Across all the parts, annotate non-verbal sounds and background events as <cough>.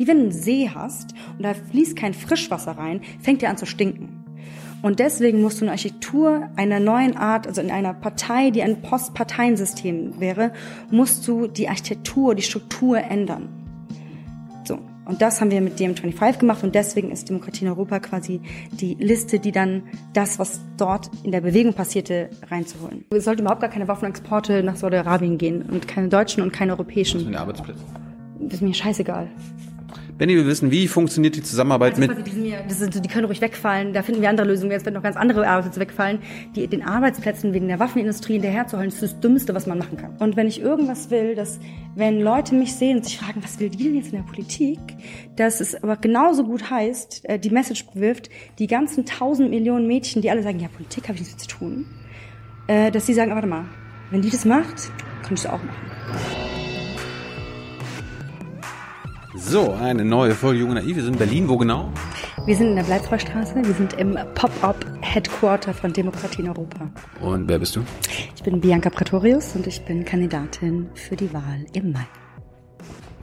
Wie wenn du einen See hast und da fließt kein Frischwasser rein, fängt der an zu stinken. Und deswegen musst du eine Architektur einer neuen Art, also in einer Partei, die ein Postparteiensystem wäre, musst du die Architektur, die Struktur ändern. So. Und das haben wir mit DM25 gemacht und deswegen ist Demokratie in Europa quasi die Liste, die dann das, was dort in der Bewegung passierte, reinzuholen. Es sollten überhaupt gar keine Waffenexporte nach Saudi-Arabien gehen und keine deutschen und keine europäischen. In Arbeitsplätze. Das ist mir scheißegal. Benny will wissen, wie funktioniert die Zusammenarbeit Also mit. die, das sind, die können ruhig wegfallen, da finden wir andere Lösungen. Jetzt werden noch ganz andere Arbeitsplätze wegfallen. Die, den Arbeitsplätzen wegen der Waffenindustrie hinterherzuholen, ist das Dümmste, was man machen kann. Und wenn ich irgendwas will, dass wenn Leute mich sehen und sich fragen, was will die denn jetzt in der Politik, dass es aber genauso gut heißt, äh, die Message bewirft, die ganzen tausend Millionen Mädchen, die alle sagen, ja, Politik habe ich nichts zu tun, äh, dass sie sagen, warte mal, wenn die das macht, kann ich das auch machen. So, eine neue Folge Jung und Naiv. Wir sind in Berlin. Wo genau? Wir sind in der Bleibtreustraße, wir sind im Pop-Up-Headquarter von Demokratie in Europa. Und wer bist du? Ich bin Bianca Pretorius und ich bin Kandidatin für die Wahl im Mai.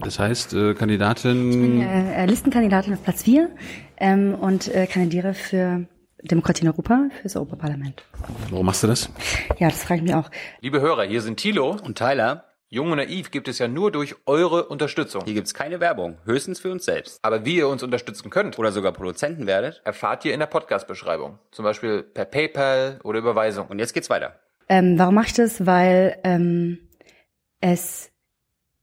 Das heißt, äh, Kandidatin. Äh, äh, Listenkandidatin auf Platz 4 ähm, und äh, kandidiere für Demokratie in Europa fürs Europaparlament. Warum machst du das? Ja, das frage ich mich auch. Liebe Hörer, hier sind Thilo. Und Tyler, Jung und Naiv gibt es ja nur durch eure Unterstützung. hier gibt's keine Werbung, höchstens für uns selbst. Aber wie ihr uns unterstützen könnt, Oder sogar Produzenten werdet. erfahrt ihr in der Podcast-Beschreibung. Zum Beispiel per PayPal oder Überweisung. Und jetzt geht's weiter. Ähm, warum mache ich das? Weil ähm, es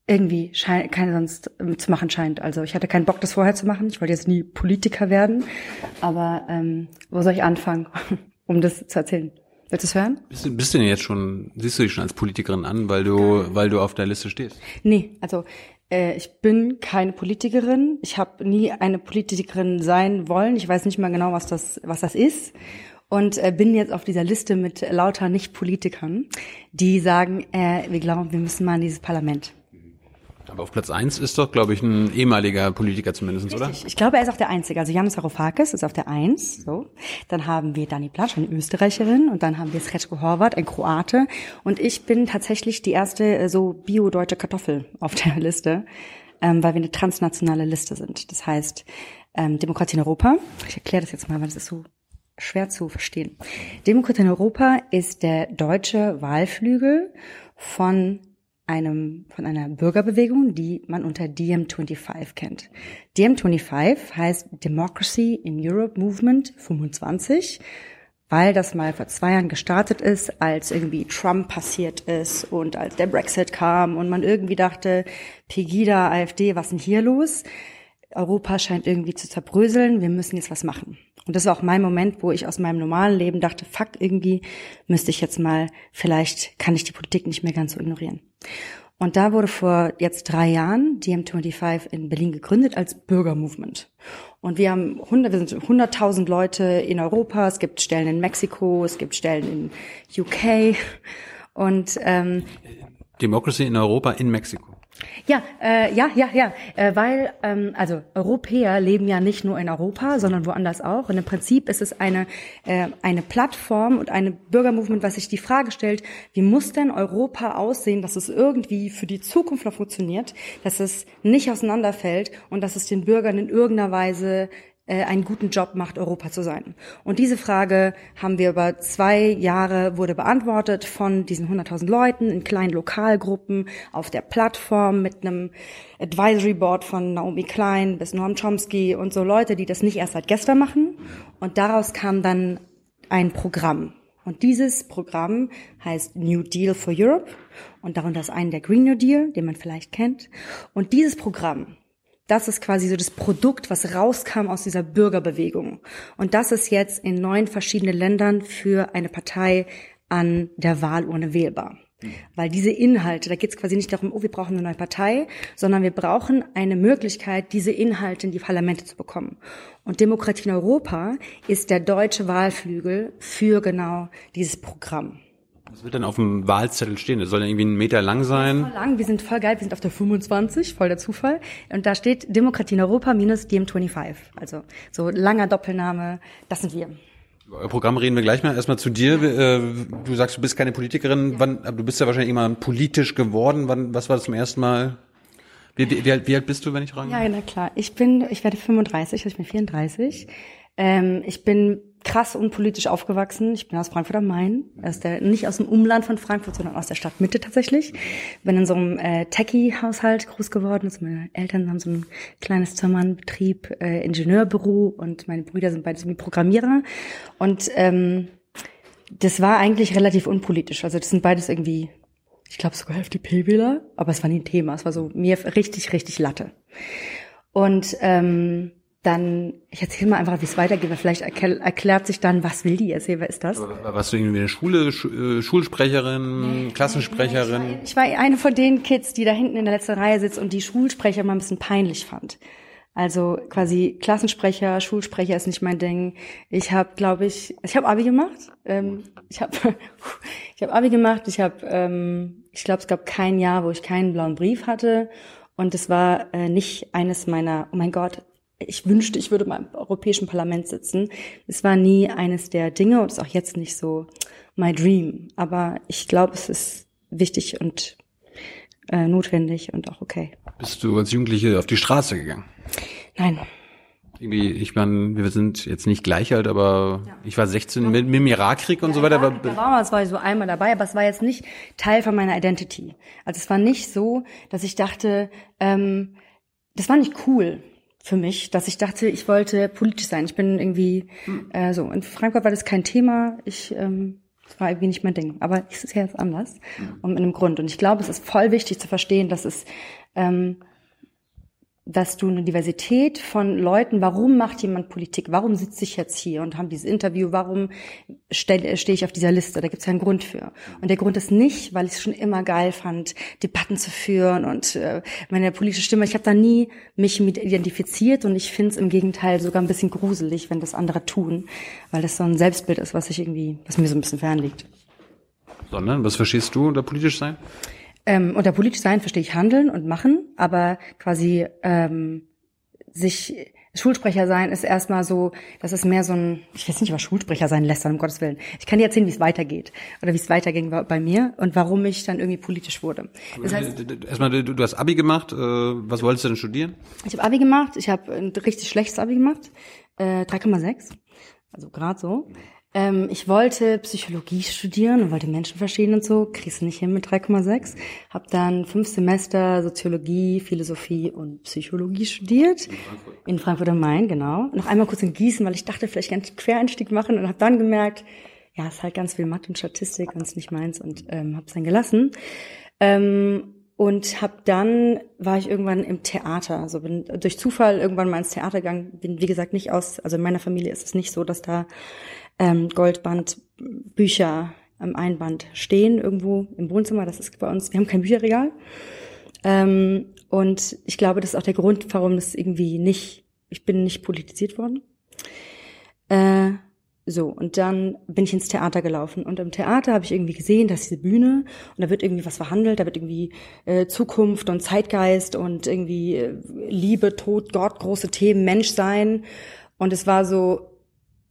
irgendwie schein, keine sonst ähm, zu machen scheint. Also ich hatte keinen Bock, das vorher zu machen. Ich wollte jetzt nie Politiker werden. Aber ähm, wo soll ich anfangen, <laughs> um das zu erzählen? Willst du es hören? Bist du, bist du denn jetzt schon, siehst du dich schon als Politikerin an, weil du, weil du auf der Liste stehst? Nee, also äh, ich bin keine Politikerin. Ich habe nie eine Politikerin sein wollen. Ich weiß nicht mal genau, was das, was das ist. Und äh, bin jetzt auf dieser Liste mit lauter Nicht-Politikern, die sagen, äh, wir glauben, wir müssen mal in dieses Parlament. Aber auf Platz eins ist doch, glaube ich, ein ehemaliger Politiker zumindest, oder? Ich, glaube, er ist auch der Einzige. Also Janis Varoufakis ist auf der Eins. So. Dann haben wir Dani Platsch, eine Österreicherin. Und dann haben wir Sretko Horvat, ein Kroate. Und ich bin tatsächlich die erste äh, so bio-deutsche Kartoffel auf der <laughs> Liste, ähm, weil wir eine transnationale Liste sind. Das heißt, ähm, Demokratie in Europa. Ich erkläre das jetzt mal, weil das ist so schwer zu verstehen. Demokratie in Europa ist der deutsche Wahlflügel von einem, von einer Bürgerbewegung, die man unter DiEM25 kennt. DiEM25 heißt Democracy in Europe Movement 25, weil das mal vor zwei Jahren gestartet ist, als irgendwie Trump passiert ist und als der Brexit kam und man irgendwie dachte, Pegida, AfD, was ist denn hier los? Europa scheint irgendwie zu zerbröseln, wir müssen jetzt was machen. Und das war auch mein Moment, wo ich aus meinem normalen Leben dachte, fuck, irgendwie müsste ich jetzt mal, vielleicht kann ich die Politik nicht mehr ganz so ignorieren. Und da wurde vor jetzt drei Jahren DiEM25 in Berlin gegründet als Bürgermovement. Und wir haben 100, wir sind 100.000 Leute in Europa, es gibt Stellen in Mexiko, es gibt Stellen in UK und ähm, Democracy in Europa in Mexiko. Ja, äh, ja, ja, ja, äh, weil ähm, also Europäer leben ja nicht nur in Europa, sondern woanders auch. Und im Prinzip ist es eine äh, eine Plattform und eine Bürgermovement, was sich die Frage stellt: Wie muss denn Europa aussehen, dass es irgendwie für die Zukunft noch funktioniert, dass es nicht auseinanderfällt und dass es den Bürgern in irgendeiner Weise einen guten Job macht, Europa zu sein. Und diese Frage haben wir über zwei Jahre wurde beantwortet von diesen 100.000 Leuten in kleinen Lokalgruppen auf der Plattform mit einem Advisory Board von Naomi Klein bis Noam Chomsky und so Leute, die das nicht erst seit gestern machen. Und daraus kam dann ein Programm. Und dieses Programm heißt New Deal for Europe und darunter ist ein der Green New Deal, den man vielleicht kennt. Und dieses Programm das ist quasi so das Produkt, was rauskam aus dieser Bürgerbewegung. Und das ist jetzt in neun verschiedenen Ländern für eine Partei an der Wahlurne wählbar. Weil diese Inhalte, da geht es quasi nicht darum, oh, wir brauchen eine neue Partei, sondern wir brauchen eine Möglichkeit, diese Inhalte in die Parlamente zu bekommen. Und Demokratie in Europa ist der deutsche Wahlflügel für genau dieses Programm. Was wird dann auf dem Wahlzettel stehen? Das soll ja irgendwie einen Meter lang sein. Voll lang, wir sind voll geil, wir sind auf der 25, voll der Zufall. Und da steht Demokratie in Europa minus DM25. Also so langer Doppelname, das sind wir. Über euer Programm reden wir gleich mal. Erstmal zu dir. Äh, Du sagst, du bist keine Politikerin. Wann, aber du bist ja wahrscheinlich immer politisch geworden. Wann, was war das zum ersten Mal? Wie, wie, wie, alt, wie alt bist du, wenn ich fragen Ja, na klar. Ich bin, ich werde 35, also ich bin 34. Ähm, ich bin krass unpolitisch aufgewachsen. Ich bin aus Frankfurt am Main, aus der, nicht aus dem Umland von Frankfurt, sondern aus der Stadtmitte tatsächlich. Bin in so einem äh, Techie-Haushalt groß geworden. Also meine Eltern haben so ein kleines Zimmermannbetrieb, äh, Ingenieurbüro und meine Brüder sind beide Programmierer. Und ähm, das war eigentlich relativ unpolitisch. Also das sind beides irgendwie, ich glaube sogar FDP-Wähler, aber es war nie ein Thema. Es war so mir richtig, richtig Latte. Und ähm, dann, ich erzähle mal einfach, wie es weitergeht, weil vielleicht erklärt, erklärt sich dann, was will die jetzt? Wer ist das? Aber Warst du irgendwie eine Schule, Sch äh, Schulsprecherin, Klassensprecherin? Nee, ich, war, ich war eine von den Kids, die da hinten in der letzten Reihe sitzt und die Schulsprecher mal ein bisschen peinlich fand. Also quasi Klassensprecher, Schulsprecher ist nicht mein Ding. Ich habe, glaube ich, ich habe Abi gemacht. Ähm, ich habe <laughs> ich habe Abi gemacht. Ich habe, ähm, ich glaube, es gab kein Jahr, wo ich keinen blauen Brief hatte. Und es war äh, nicht eines meiner, oh mein Gott, ich wünschte, ich würde mal im Europäischen Parlament sitzen. Es war nie eines der Dinge und ist auch jetzt nicht so my dream. Aber ich glaube, es ist wichtig und äh, notwendig und auch okay. Bist du als Jugendliche auf die Straße gegangen? Nein. Irgendwie, ich meine, wir sind jetzt nicht gleich alt, aber ja. ich war 16 mit, mit dem Irakkrieg und ja, so weiter. Aber da war, es war so einmal dabei, aber es war jetzt nicht Teil von meiner Identity. Also es war nicht so, dass ich dachte, ähm, das war nicht cool für mich, dass ich dachte, ich wollte politisch sein. Ich bin irgendwie äh, so. In Frankfurt war das kein Thema. Ich ähm, das war irgendwie nicht mein Ding. Aber es ist ja jetzt anders. Und mit einem Grund. Und ich glaube, es ist voll wichtig zu verstehen, dass es ähm, dass du eine Diversität von Leuten, warum macht jemand Politik, warum sitze ich jetzt hier und haben dieses Interview, warum stehe steh ich auf dieser Liste, da gibt es ja einen Grund für. Und der Grund ist nicht, weil ich es schon immer geil fand, Debatten zu führen und äh, meine politische Stimme, ich habe da nie mich mit identifiziert und ich finde es im Gegenteil sogar ein bisschen gruselig, wenn das andere tun, weil das so ein Selbstbild ist, was ich irgendwie, was mir so ein bisschen fernliegt. Sondern, was verstehst du unter politisch sein? Ähm, unter politisch sein verstehe ich handeln und machen, aber quasi ähm, sich Schulsprecher sein ist erstmal so, das ist mehr so ein, ich weiß nicht, was Schulsprecher sein lässt, um Gottes Willen. Ich kann dir erzählen, wie es weitergeht oder wie es weiterging bei mir und warum ich dann irgendwie politisch wurde. Das heißt, erstmal, du, du hast Abi gemacht, äh, was wolltest du denn studieren? Ich habe Abi gemacht, ich habe ein richtig schlechtes Abi gemacht, äh, 3,6, also gerade so. Ähm, ich wollte Psychologie studieren und wollte Menschen verstehen und so, kriegst du nicht hin mit 3,6. Hab dann fünf Semester Soziologie, Philosophie und Psychologie studiert. In Frankfurt. In Frankfurt am Main, genau. Noch einmal kurz in Gießen, weil ich dachte, vielleicht kann ich Quereinstieg machen und habe dann gemerkt, ja, es ist halt ganz viel Mathe und Statistik und ist nicht meins und ähm, habe es dann gelassen. Ähm, und hab dann war ich irgendwann im Theater, also bin durch Zufall irgendwann mal ins Theater gegangen. Bin wie gesagt nicht aus, also in meiner Familie ist es nicht so, dass da ähm, Goldbandbücher am Einband stehen irgendwo im Wohnzimmer. Das ist bei uns, wir haben kein Bücherregal. Ähm, und ich glaube, das ist auch der Grund, warum das irgendwie nicht, ich bin nicht politisiert worden. Äh, so, und dann bin ich ins Theater gelaufen. Und im Theater habe ich irgendwie gesehen, dass diese Bühne, und da wird irgendwie was verhandelt, da wird irgendwie äh, Zukunft und Zeitgeist und irgendwie äh, Liebe, Tod, Gott, große Themen, Menschsein. Und es war so,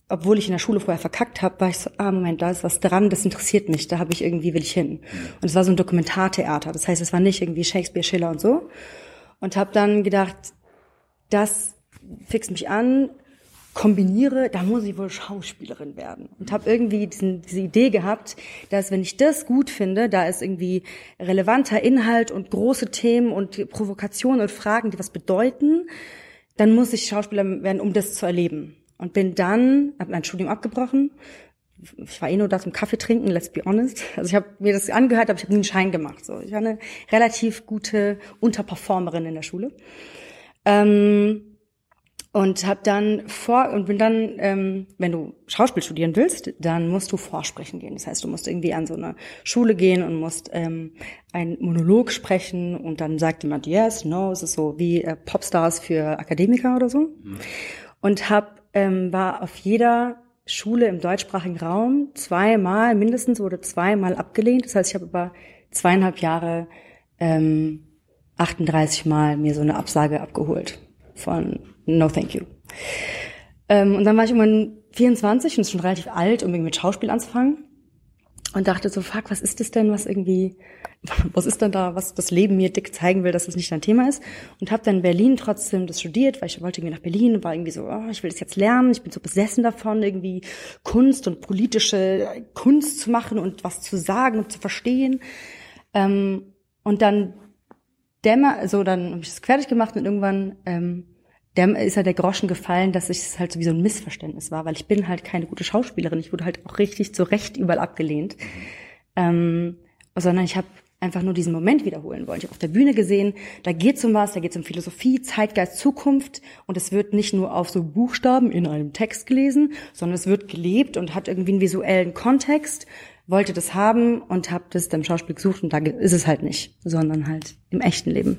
obwohl ich in der Schule vorher verkackt habe, war ich so, ah Moment, da ist was dran, das interessiert mich, da habe ich irgendwie, will ich hin. Und es war so ein Dokumentartheater, das heißt, es war nicht irgendwie Shakespeare, Schiller und so. Und habe dann gedacht, das fixt mich an, kombiniere, da muss ich wohl Schauspielerin werden. Und habe irgendwie diesen, diese Idee gehabt, dass wenn ich das gut finde, da ist irgendwie relevanter Inhalt und große Themen und Provokationen und Fragen, die was bedeuten, dann muss ich Schauspieler werden, um das zu erleben. Und bin dann, habe mein Studium abgebrochen. Ich war eh nur da zum Kaffee trinken, let's be honest. Also ich habe mir das angehört, aber ich habe nie einen Schein gemacht. So, ich war eine relativ gute Unterperformerin in der Schule. Ähm, und habe dann vor und bin dann, ähm, wenn du Schauspiel studieren willst, dann musst du vorsprechen gehen. Das heißt, du musst irgendwie an so eine Schule gehen und musst ähm, einen Monolog sprechen und dann sagt jemand yes, no, es ist so wie äh, Popstars für Akademiker oder so. Mhm. Und hab ähm, war auf jeder Schule im deutschsprachigen Raum zweimal, mindestens wurde zweimal abgelehnt. Das heißt, ich habe über zweieinhalb Jahre ähm, 38 Mal mir so eine Absage abgeholt von No Thank You. Ähm, und dann war ich irgendwann 24 und ist schon relativ alt, um irgendwie mit Schauspiel anzufangen. Und dachte so, fuck, was ist das denn, was irgendwie, <laughs> was ist denn da, was das Leben mir dick zeigen will, dass das nicht dein Thema ist? Und habe dann in Berlin trotzdem das studiert, weil ich wollte irgendwie nach Berlin und war irgendwie so, oh, ich will das jetzt lernen, ich bin so besessen davon, irgendwie Kunst und politische Kunst zu machen und was zu sagen und zu verstehen. Ähm, und dann dämmer, so dann habe ich das fertig gemacht und irgendwann ähm, der ist halt der Groschen gefallen, dass es halt so wie so ein Missverständnis war, weil ich bin halt keine gute Schauspielerin. Ich wurde halt auch richtig zu Recht überall abgelehnt. Ähm, sondern ich habe einfach nur diesen Moment wiederholen wollen. Ich habe auf der Bühne gesehen, da geht's um was, da geht's um Philosophie, Zeitgeist, Zukunft und es wird nicht nur auf so Buchstaben in einem Text gelesen, sondern es wird gelebt und hat irgendwie einen visuellen Kontext, wollte das haben und habe das dann im Schauspiel gesucht und da ist es halt nicht, sondern halt im echten Leben.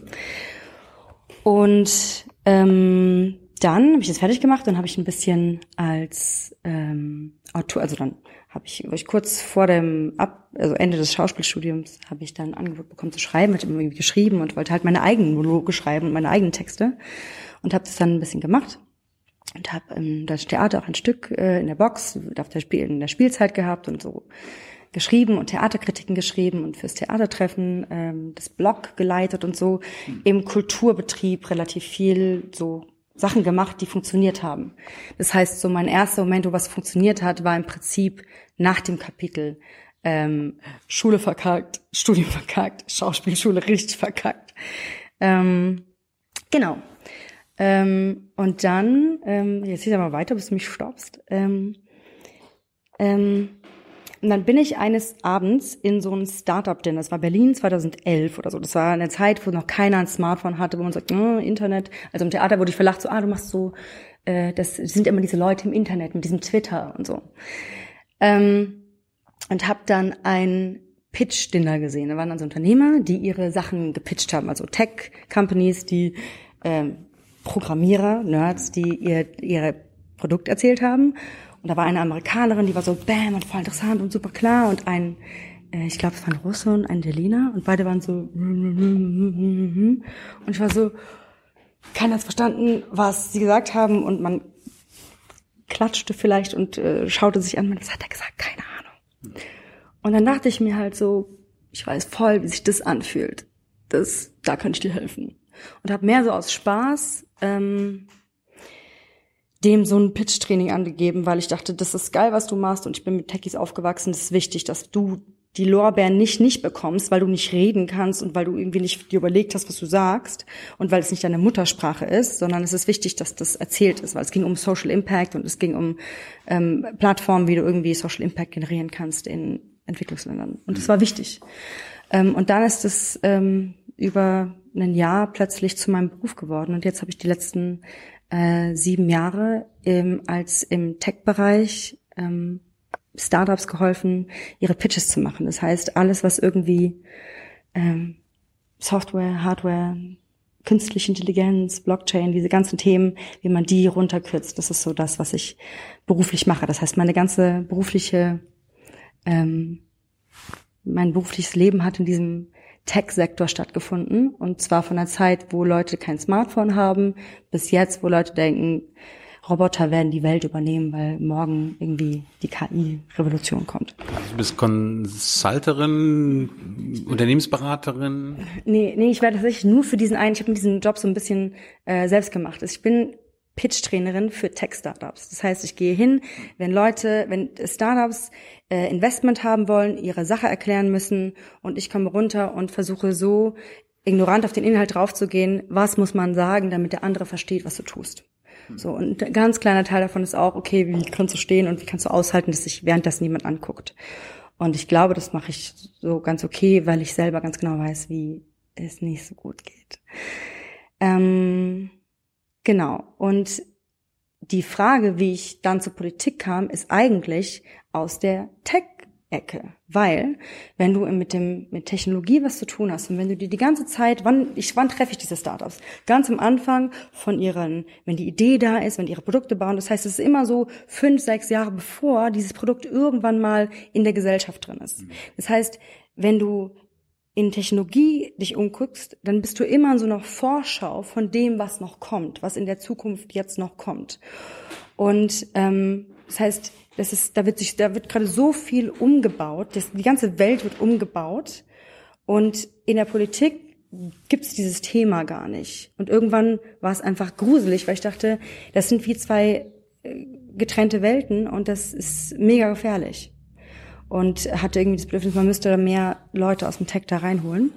Und ähm, dann habe ich das fertig gemacht und habe ich ein bisschen als ähm, Autor, also dann habe ich, ich kurz vor dem Ab, also Ende des Schauspielstudiums, habe ich dann ein Angebot bekommen zu schreiben, hatte irgendwie geschrieben und wollte halt meine eigenen Monologe schreiben und meine eigenen Texte und habe das dann ein bisschen gemacht und habe ähm, das Theater auch ein Stück äh, in der Box auf der Spiel in der Spielzeit gehabt und so geschrieben und Theaterkritiken geschrieben und fürs Theatertreffen ähm, das Blog geleitet und so im Kulturbetrieb relativ viel so Sachen gemacht, die funktioniert haben. Das heißt, so mein erster Moment, wo was funktioniert hat, war im Prinzip nach dem Kapitel ähm, Schule verkackt, <laughs> Studium verkackt, Schauspielschule richtig verkackt. Ähm, genau. Ähm, und dann, ähm, jetzt hier mal weiter, bis du mich stoppst. Ähm, ähm, und dann bin ich eines Abends in so ein Startup-Dinner. Das war Berlin 2011 oder so. Das war eine Zeit, wo noch keiner ein Smartphone hatte, wo man sagt, oh, Internet. Also im Theater wurde ich verlacht, so, ah, du machst so, äh, das sind immer diese Leute im Internet mit diesem Twitter und so. Ähm, und habe dann ein Pitch-Dinner gesehen. Da waren dann so Unternehmer, die ihre Sachen gepitcht haben, also Tech-Companies, die ähm, Programmierer, Nerds, die ihr ihre Produkt erzählt haben. Und da war eine Amerikanerin, die war so bam und voll interessant und super klar und ein, äh, ich glaube, es war ein Russe und ein Berliner und beide waren so und ich war so, keiner hat verstanden, was sie gesagt haben und man klatschte vielleicht und äh, schaute sich an, was hat er gesagt? Keine Ahnung. Und dann dachte ich mir halt so, ich weiß voll, wie sich das anfühlt. Das, da könnte ich dir helfen. Und habe mehr so aus Spaß ähm, dem so ein Pitch-Training angegeben, weil ich dachte, das ist geil, was du machst und ich bin mit Techies aufgewachsen. Das ist wichtig, dass du die Lorbeeren nicht nicht bekommst, weil du nicht reden kannst und weil du irgendwie nicht dir überlegt hast, was du sagst und weil es nicht deine Muttersprache ist, sondern es ist wichtig, dass das erzählt ist, weil es ging um Social Impact und es ging um ähm, Plattformen, wie du irgendwie Social Impact generieren kannst in Entwicklungsländern. Und das war wichtig. Ähm, und dann ist es ähm, über ein Jahr plötzlich zu meinem Beruf geworden und jetzt habe ich die letzten äh, sieben Jahre ähm, als im Tech-Bereich ähm, Startups geholfen, ihre Pitches zu machen. Das heißt, alles, was irgendwie ähm, Software, Hardware, künstliche Intelligenz, Blockchain, diese ganzen Themen, wie man die runterkürzt, das ist so das, was ich beruflich mache. Das heißt, meine ganze berufliche, ähm, mein berufliches Leben hat in diesem Tech-Sektor stattgefunden. Und zwar von der Zeit, wo Leute kein Smartphone haben, bis jetzt, wo Leute denken, Roboter werden die Welt übernehmen, weil morgen irgendwie die KI-Revolution kommt. Du bist Consulterin, Unternehmensberaterin? Nee, nee, ich werde tatsächlich nur für diesen einen, ich habe mir diesen Job so ein bisschen äh, selbst gemacht. Ich bin Pitch-Trainerin für Tech-Startups. Das heißt, ich gehe hin, wenn Leute, wenn Startups äh, Investment haben wollen, ihre Sache erklären müssen und ich komme runter und versuche so ignorant auf den Inhalt draufzugehen, was muss man sagen, damit der andere versteht, was du tust. So, und ein ganz kleiner Teil davon ist auch, okay, wie kannst du stehen und wie kannst du aushalten, dass sich währenddessen niemand anguckt. Und ich glaube, das mache ich so ganz okay, weil ich selber ganz genau weiß, wie es nicht so gut geht. Ähm, Genau. Und die Frage, wie ich dann zur Politik kam, ist eigentlich aus der Tech-Ecke. Weil, wenn du mit dem, mit Technologie was zu tun hast und wenn du dir die ganze Zeit, wann, ich, wann treffe ich diese Startups? Ganz am Anfang von ihren, wenn die Idee da ist, wenn die ihre Produkte bauen. Das heißt, es ist immer so fünf, sechs Jahre bevor dieses Produkt irgendwann mal in der Gesellschaft drin ist. Das heißt, wenn du in Technologie dich umguckst, dann bist du immer in so einer Vorschau von dem, was noch kommt, was in der Zukunft jetzt noch kommt. Und ähm, Das heißt, das ist, da wird sich, da wird gerade so viel umgebaut, das, die ganze Welt wird umgebaut und in der Politik gibt es dieses Thema gar nicht. Und irgendwann war es einfach gruselig, weil ich dachte, das sind wie zwei äh, getrennte Welten und das ist mega gefährlich. Und hatte irgendwie das Bedürfnis, man müsste mehr Leute aus dem Tech da reinholen.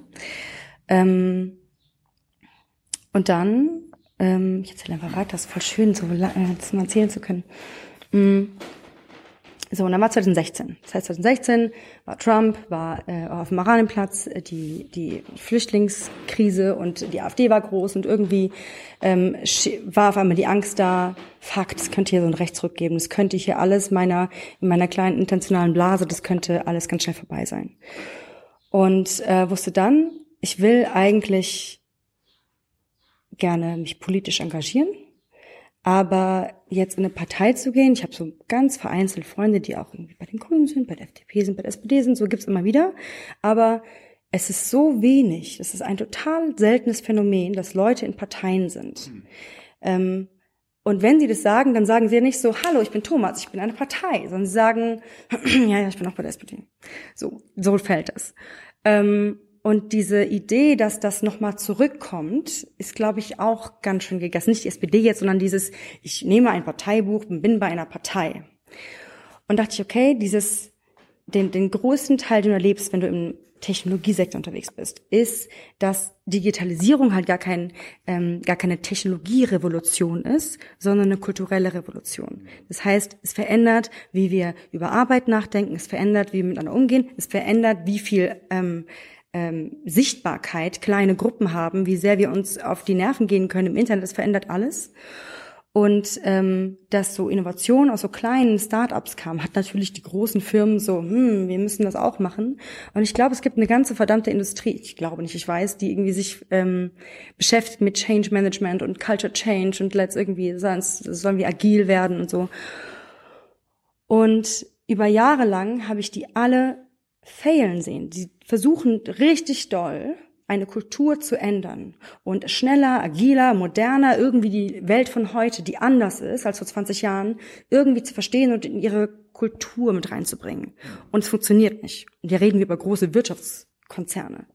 Ähm, und dann, ähm, ich erzähle einfach weiter, das ist voll schön, so äh, das mal erzählen zu können. Mm. So, und dann war 2016. Das heißt, 2016 war Trump, war äh, auf dem Marienplatz, äh, die, die Flüchtlingskrise und die AfD war groß und irgendwie ähm, war auf einmal die Angst da, fuck, das könnte hier so ein Rechtsruck geben, das könnte hier alles meiner, in meiner kleinen intentionalen Blase, das könnte alles ganz schnell vorbei sein. Und äh, wusste dann, ich will eigentlich gerne mich politisch engagieren aber jetzt in eine Partei zu gehen, ich habe so ganz vereinzelt Freunde, die auch irgendwie bei den Grünen sind, bei der FDP sind, bei der SPD sind, so gibt's immer wieder. Aber es ist so wenig, es ist ein total seltenes Phänomen, dass Leute in Parteien sind. Mhm. Ähm, und wenn sie das sagen, dann sagen sie ja nicht so, hallo, ich bin Thomas, ich bin eine Partei, sondern sie sagen, <clears throat> ja, ja, ich bin auch bei der SPD. So, so fällt es. Ähm, und diese Idee, dass das nochmal zurückkommt, ist, glaube ich, auch ganz schön gegessen. Nicht die SPD jetzt, sondern dieses, ich nehme ein Parteibuch und bin bei einer Partei. Und dachte ich, okay, dieses, den, den größten Teil, den du erlebst, wenn du im Technologiesektor unterwegs bist, ist, dass Digitalisierung halt gar kein, ähm, gar keine Technologierevolution ist, sondern eine kulturelle Revolution. Das heißt, es verändert, wie wir über Arbeit nachdenken, es verändert, wie wir miteinander umgehen, es verändert, wie viel ähm, ähm, Sichtbarkeit kleine Gruppen haben, wie sehr wir uns auf die Nerven gehen können im Internet, das verändert alles. Und ähm, dass so Innovation aus so kleinen Startups kam, hat natürlich die großen Firmen so, hm, wir müssen das auch machen. Und ich glaube, es gibt eine ganze verdammte Industrie, ich glaube nicht, ich weiß, die irgendwie sich ähm, beschäftigt mit Change Management und Culture Change und let's irgendwie sollen wir agil werden und so. Und über Jahre lang habe ich die alle failen sehen. Die versuchen richtig doll, eine Kultur zu ändern und schneller, agiler, moderner, irgendwie die Welt von heute, die anders ist als vor 20 Jahren, irgendwie zu verstehen und in ihre Kultur mit reinzubringen. Und es funktioniert nicht. Und hier reden wir über große Wirtschaftskonzerne.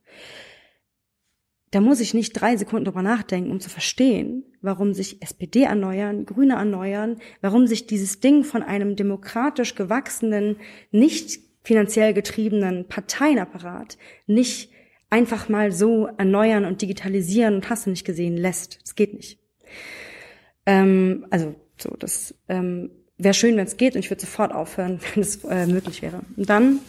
Da muss ich nicht drei Sekunden drüber nachdenken, um zu verstehen, warum sich SPD erneuern, Grüne erneuern, warum sich dieses Ding von einem demokratisch gewachsenen, nicht finanziell getriebenen Parteienapparat nicht einfach mal so erneuern und digitalisieren und hast du nicht gesehen lässt. Das geht nicht. Ähm, also so, das ähm, wäre schön, wenn es geht und ich würde sofort aufhören, <laughs> wenn es äh, möglich wäre. Und dann.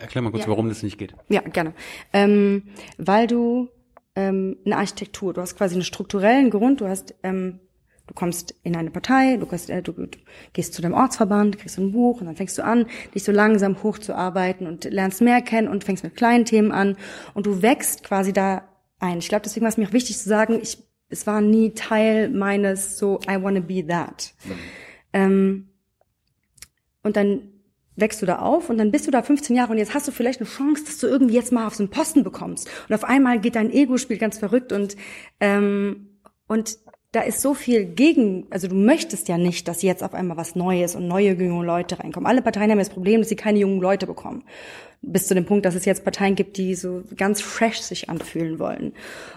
Erklär mal kurz, ja. warum das nicht geht. Ja, gerne. Ähm, weil du ähm, eine Architektur, du hast quasi einen strukturellen Grund, du hast ähm, Du kommst in eine Partei, du, gehst, äh, du, du gehst zu deinem Ortsverband, kriegst ein Buch und dann fängst du an, dich so langsam hochzuarbeiten und lernst mehr kennen und fängst mit kleinen Themen an und du wächst quasi da ein. Ich glaube, deswegen war es mir auch wichtig zu sagen, ich, es war nie Teil meines so I wanna be that. Mhm. Ähm, und dann wächst du da auf und dann bist du da 15 Jahre und jetzt hast du vielleicht eine Chance, dass du irgendwie jetzt mal auf so einen Posten bekommst. Und auf einmal geht dein Ego spielt ganz verrückt und ähm, und da ist so viel gegen, also du möchtest ja nicht, dass jetzt auf einmal was Neues und neue junge Leute reinkommen. Alle Parteien haben das Problem, dass sie keine jungen Leute bekommen. Bis zu dem Punkt, dass es jetzt Parteien gibt, die so ganz fresh sich anfühlen wollen.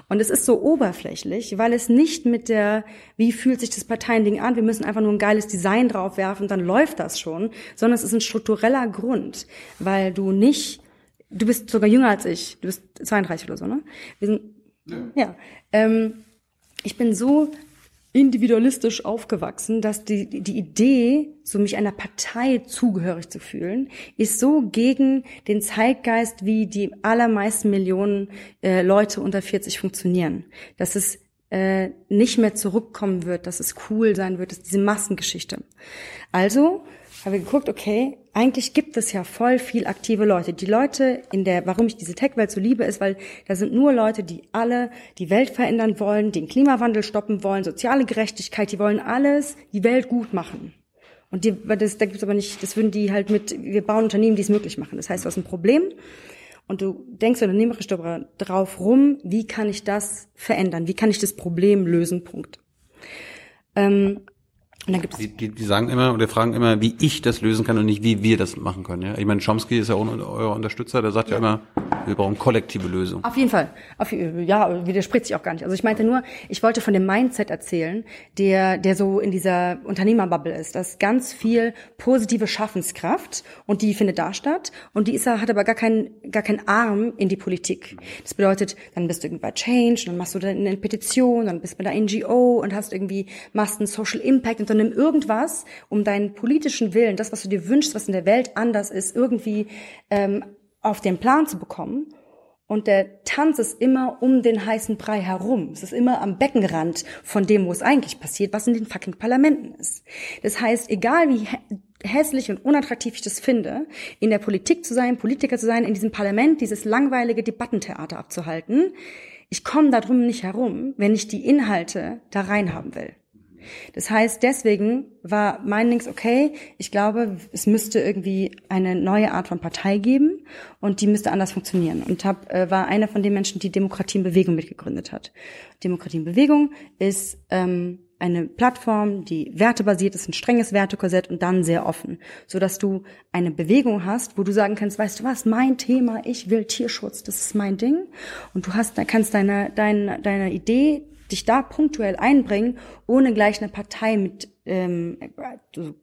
Und es ist so oberflächlich, weil es nicht mit der, wie fühlt sich das Parteiending an, wir müssen einfach nur ein geiles Design draufwerfen, dann läuft das schon, sondern es ist ein struktureller Grund, weil du nicht, du bist sogar jünger als ich, du bist 32 oder so, ne? Wir sind, ja, ja ähm, ich bin so individualistisch aufgewachsen, dass die, die Idee, so mich einer Partei zugehörig zu fühlen, ist so gegen den Zeitgeist, wie die allermeisten Millionen äh, Leute unter 40 funktionieren. Dass es äh, nicht mehr zurückkommen wird, dass es cool sein wird, dass diese Massengeschichte. Also habe geguckt, okay, eigentlich gibt es ja voll viel aktive Leute. Die Leute in der, warum ich diese Tech-Welt so liebe, ist, weil da sind nur Leute, die alle die Welt verändern wollen, den Klimawandel stoppen wollen, soziale Gerechtigkeit, die wollen alles, die Welt gut machen. Und die, das, da gibt's aber nicht, das würden die halt mit, wir bauen Unternehmen, die es möglich machen. Das heißt, du hast ein Problem und du denkst unternehmerisch drauf rum, wie kann ich das verändern? Wie kann ich das Problem lösen? Punkt. Ähm, Und dann gibt es Die, die, die sagen immer oder fragen immer, wie ich das lösen kann und nicht, wie wir das machen können. Ja? Ich meine, Chomsky ist ja auch euer Unterstützer, der sagt ja, immer, wir brauchen kollektive Lösungen. Auf jeden Fall. Auf, ja, widerspricht sich auch gar nicht. Also ich meinte nur, ich wollte von dem Mindset erzählen, der, der so in dieser Unternehmerbubble ist. Das ist ganz viel positive Schaffenskraft und die findet da statt. Und die ist, hat aber gar keinen, gar keinen Arm in die Politik. Das bedeutet, dann bist du irgendwie bei Change, dann machst du dann eine Petition, dann bist du bei der NGO und hast irgendwie, machst einen Social Impact und dann nimm irgendwas, um deinen politischen Willen, das, was du dir wünschst, was in der Welt anders ist, irgendwie ähm, auf den Plan zu bekommen. Und der Tanz ist immer um den heißen Brei herum. Es ist immer am Beckenrand von dem, wo es eigentlich passiert, was in den fucking Parlamenten ist. Das heißt, egal wie hässlich und unattraktiv ich das finde, in der Politik zu sein, Politiker zu sein, in diesem Parlament dieses langweilige Debattentheater abzuhalten, ich komme darum nicht herum, wenn ich die Inhalte da reinhaben will. Das heißt, deswegen war mein Links okay. Ich glaube, es müsste irgendwie eine neue Art von Partei geben und die müsste anders funktionieren. Und hab, äh, war einer von den Menschen, die Demokratie in Bewegung mitgegründet hat. Demokratie in Bewegung ist ähm, eine Plattform, die wertebasiert ist, ein strenges Wertekorsett und dann sehr offen, so dass du eine Bewegung hast, wo du sagen kannst, weißt du was, mein Thema, ich will Tierschutz, das ist mein Ding, und du hast, kannst deine deine deine Idee dich da punktuell einbringen, ohne gleich eine Partei mit ähm,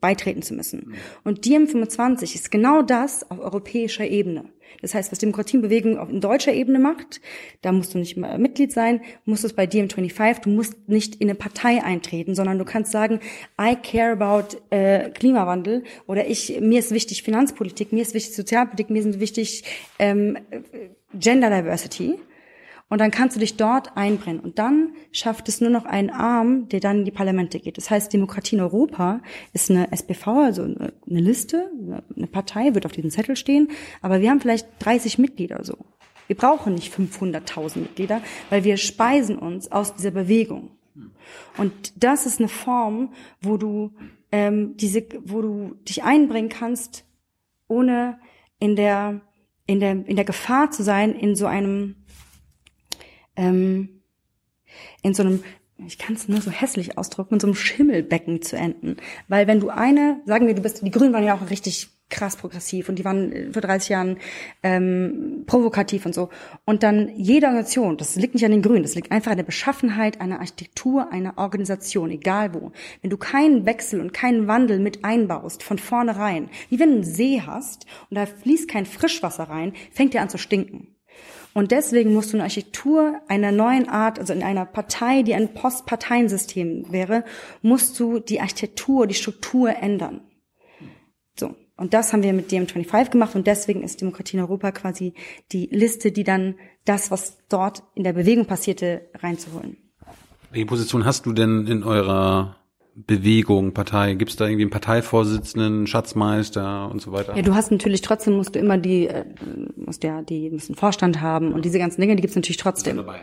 beitreten zu müssen. Und DiEM25 ist genau das auf europäischer Ebene. Das heißt, was Demokratiebewegung auf deutscher Ebene macht, da musst du nicht Mitglied sein, musst es bei DiEM25, du musst nicht in eine Partei eintreten, sondern du kannst sagen, I care about äh, Klimawandel oder ich, mir ist wichtig Finanzpolitik, mir ist wichtig Sozialpolitik, mir ist wichtig ähm, Gender Diversity und dann kannst du dich dort einbrennen. Und dann schafft es nur noch einen Arm, der dann in die Parlamente geht. Das heißt, Demokratie in Europa ist eine SPV, also eine Liste, eine Partei, wird auf diesem Zettel stehen. Aber wir haben vielleicht 30 Mitglieder so. Wir brauchen nicht 500.000 Mitglieder, weil wir speisen uns aus dieser Bewegung. Und das ist eine Form, wo du ähm, diese, wo du dich einbringen kannst, ohne in der in der in der Gefahr zu sein, in so einem ähm, in so einem, ich kann es nur so hässlich ausdrücken, in so einem Schimmelbecken zu enden. Weil wenn du eine, sagen wir, du bist, die Grünen waren ja auch richtig krass progressiv und die waren vor 30 Jahren ähm, provokativ und so. Und dann jede Organisation, das liegt nicht an den Grünen, das liegt einfach an der Beschaffenheit einer Architektur, einer Organisation, egal wo. Wenn du keinen Wechsel und keinen Wandel mit einbaust, von vornherein, wie wenn du einen See hast und da fließt kein Frischwasser rein, fängt der an zu stinken. Und deswegen musst du eine Architektur einer neuen Art, also in einer Partei, die ein Postparteiensystem wäre, musst du die Architektur, die Struktur ändern. So. Und das haben wir mit DM25 gemacht und deswegen ist Demokratie in Europa quasi die Liste, die dann das, was dort in der Bewegung passierte, reinzuholen. Welche Position hast du denn in eurer Bewegung, Partei? Gibt es da irgendwie einen Parteivorsitzenden, Schatzmeister und so weiter? Ja, du hast natürlich trotzdem musst du immer die, äh, musst ja, die müssen Vorstand haben und diese ganzen Dinge, die gibt's natürlich trotzdem. Bist du dabei?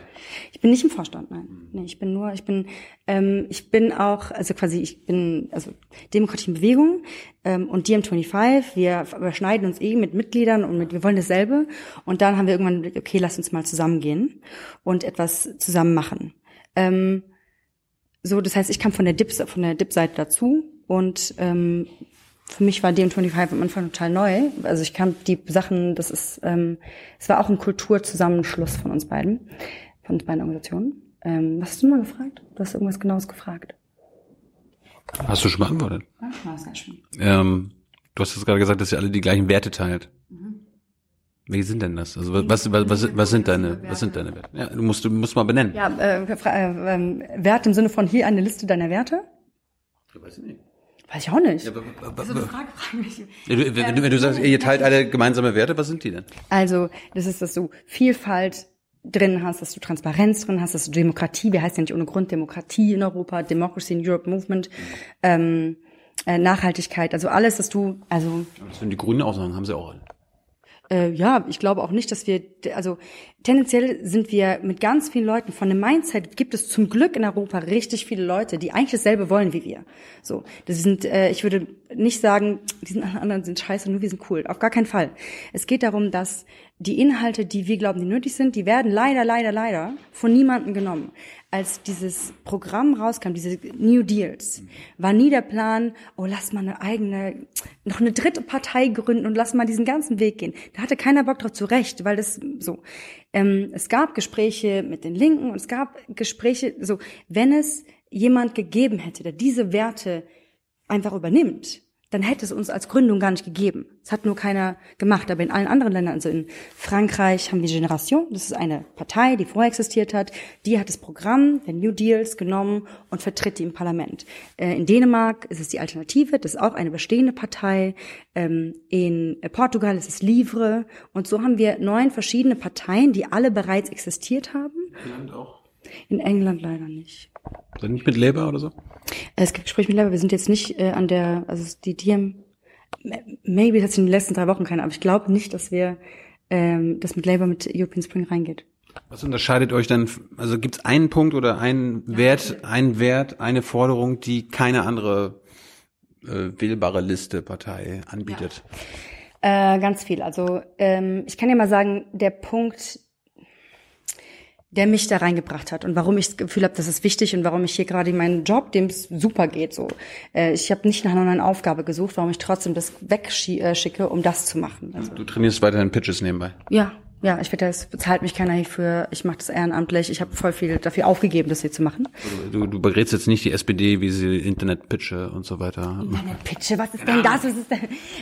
Ich bin nicht im Vorstand, nein. Mhm. Nee, ich bin nur, ich bin, ähm, ich bin auch, also quasi, ich bin, also Demokratie in Bewegung ähm, und DiEM25, wir überschneiden uns eh mit Mitgliedern und mit, wir wollen dasselbe. Und dann haben wir irgendwann, okay, lass uns mal zusammengehen und etwas zusammen machen. Ähm, so, das heißt, ich kam von der Dip, von der Dip-Seite dazu und ähm, für mich war DM25 am Anfang total neu. Also ich kam die Sachen, das ist, ähm, es war auch ein Kulturzusammenschluss von uns beiden, von uns beiden Organisationen. Ähm, was hast du mal gefragt? Du hast irgendwas Genaues gefragt. Hast du schon beantwortet? Ja, sehr schön. Ähm, du hast jetzt gerade gesagt, dass ihr alle die gleichen Werte teilt. Wie sind denn das? Also was, was, was, was sind deine, was sind deine Werte? Ja, du musst, du musst mal benennen. Ja, äh, äh, äh, Wert im Sinne von hier eine Liste deiner Werte? Ich weiß nicht. Weiß ich auch nicht. Ja, also eine Frage, frage mich. Wenn, du, wenn, du, wenn du sagst, ihr teilt alle gemeinsame Werte, was sind die denn? Also, das ist, dass du Vielfalt drin hast, dass du Transparenz drin hast, dass du Demokratie, wir heißen ja nicht ohne Grund Demokratie in Europa, Democracy in Europe Movement, ähm, äh, Nachhaltigkeit, also alles, dass du, also. Das sind die Grünen auch sagen, haben sie auch alle. Äh, ja, ich glaube auch nicht, dass wir, also tendenziell sind wir mit ganz vielen Leuten von dem Mindset gibt es zum Glück in Europa richtig viele Leute, die eigentlich dasselbe wollen wie wir. So, das sind, äh, ich würde nicht sagen, die anderen sind scheiße, nur wir sind cool. Auf gar keinen Fall. Es geht darum, dass die Inhalte, die wir glauben, die nötig sind, die werden leider, leider, leider von niemandem genommen. Als dieses Programm rauskam, diese New Deals, war nie der Plan, oh, lass mal eine eigene, noch eine dritte Partei gründen und lass mal diesen ganzen Weg gehen. Da hatte keiner Bock drauf, zu Recht, weil das so. Ähm, es gab Gespräche mit den Linken und es gab Gespräche, so, wenn es jemand gegeben hätte, der diese Werte einfach übernimmt, dann hätte es uns als Gründung gar nicht gegeben. Es hat nur keiner gemacht. Aber in allen anderen Ländern, also in Frankreich haben wir Generation, das ist eine Partei, die vorher existiert hat, die hat das Programm der New Deals genommen und vertritt die im Parlament. Äh, in Dänemark ist es die Alternative, das ist auch eine bestehende Partei. Ähm, in Portugal ist es Livre. Und so haben wir neun verschiedene Parteien, die alle bereits existiert haben. England auch. In England leider nicht. Sind nicht mit Labour oder so? Es gibt Gespräche mit Labour. Wir sind jetzt nicht äh, an der, also die, haben, maybe hat es in den letzten drei Wochen keine, aber ich glaube nicht, dass wir, ähm, dass mit Labour mit European Spring reingeht. Was unterscheidet euch dann, also gibt es einen Punkt oder einen Wert, einen Wert, eine Forderung, die keine andere äh, wählbare Liste Partei anbietet? Äh, ganz viel. Also ähm, ich kann ja mal sagen, der Punkt, der mich da reingebracht hat und warum ich das Gefühl habe, das ist wichtig und warum ich hier gerade in meinen Job, dem es super geht, so. Äh, ich habe nicht nach einer neuen Aufgabe gesucht, warum ich trotzdem das wegschicke, um das zu machen. Also, Du trainierst weiterhin Pitches nebenbei. ja, ja, ich werde das bezahlt mich keiner hierfür. Ich mache das ehrenamtlich. Ich habe voll viel dafür aufgegeben, das hier zu machen. Du, du berätst jetzt nicht die SPD, wie sie Internetpitche und so weiter. Meine Pitche, was ist denn das? Was ist denn?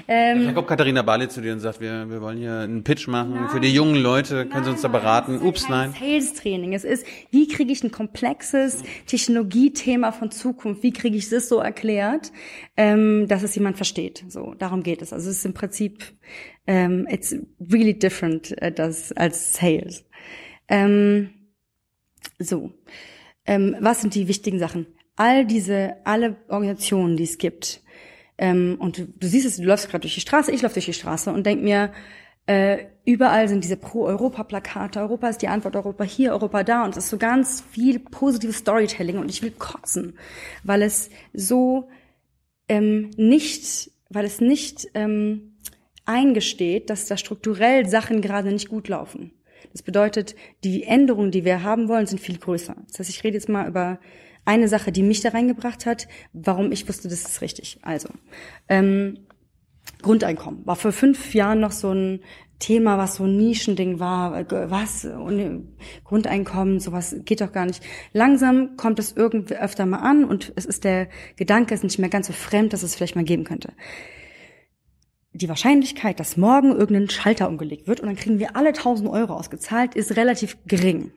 Ähm, Da kommt Katharina Barley zu dir und sagt, wir, wir wollen hier einen Pitch machen für die jungen Leute. Können Sie uns da beraten? Ups, nein. Sales Training. Es ist, wie kriege ich ein komplexes Technologiethema von Zukunft? Wie kriege ich das so erklärt, ähm, dass es jemand versteht? So, darum geht es. Also es ist im Prinzip, ähm, it's really different äh, das als Sales. Ähm, so, ähm, was sind die wichtigen Sachen? All diese, alle Organisationen, die es gibt, und du, du siehst es, du läufst gerade durch die Straße, ich laufe durch die Straße und denk mir, äh, überall sind diese Pro-Europa-Plakate, Europa ist die Antwort, Europa hier, Europa da und es ist so ganz viel positives Storytelling und ich will kotzen, weil es so ähm, nicht, weil es nicht ähm, eingesteht, dass da strukturell Sachen gerade nicht gut laufen. Das bedeutet, die Änderungen, die wir haben wollen, sind viel größer. Das heißt, ich rede jetzt mal über eine Sache, die mich da reingebracht hat, warum ich wusste, das ist richtig. Also, ähm, Grundeinkommen war vor fünf Jahren noch so ein Thema, was so ein Nischending war. Was? Grundeinkommen, sowas geht doch gar nicht. Langsam kommt es irgendwie öfter mal an und es ist der Gedanke, ist nicht mehr ganz so fremd, dass es vielleicht mal geben könnte die Wahrscheinlichkeit, dass morgen irgendein Schalter umgelegt wird und dann kriegen wir alle 1000 Euro ausgezahlt, ist relativ gering.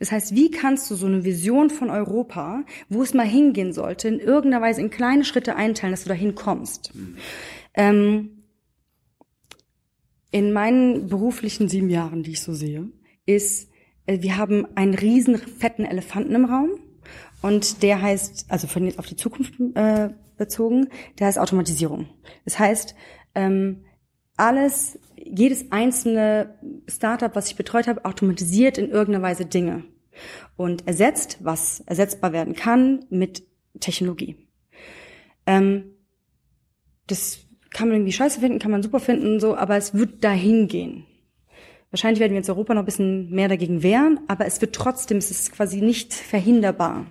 Das heißt, wie kannst du so eine Vision von Europa, wo es mal hingehen sollte, in irgendeiner Weise in kleine Schritte einteilen, dass du dahin kommst? Ähm, in meinen beruflichen sieben Jahren, die ich so sehe, ist, äh, wir haben einen riesen fetten Elefanten im Raum und der heißt, also von jetzt auf die Zukunft äh, bezogen, der heißt Automatisierung. Das heißt, ähm, alles, jedes einzelne Startup, was ich betreut habe, automatisiert in irgendeiner Weise Dinge und ersetzt, was ersetzbar werden kann, mit Technologie. Ähm, das kann man irgendwie scheiße finden, kann man super finden, so, aber es wird dahin gehen. Wahrscheinlich werden wir in Europa noch ein bisschen mehr dagegen wehren, aber es wird trotzdem, es ist quasi nicht verhinderbar.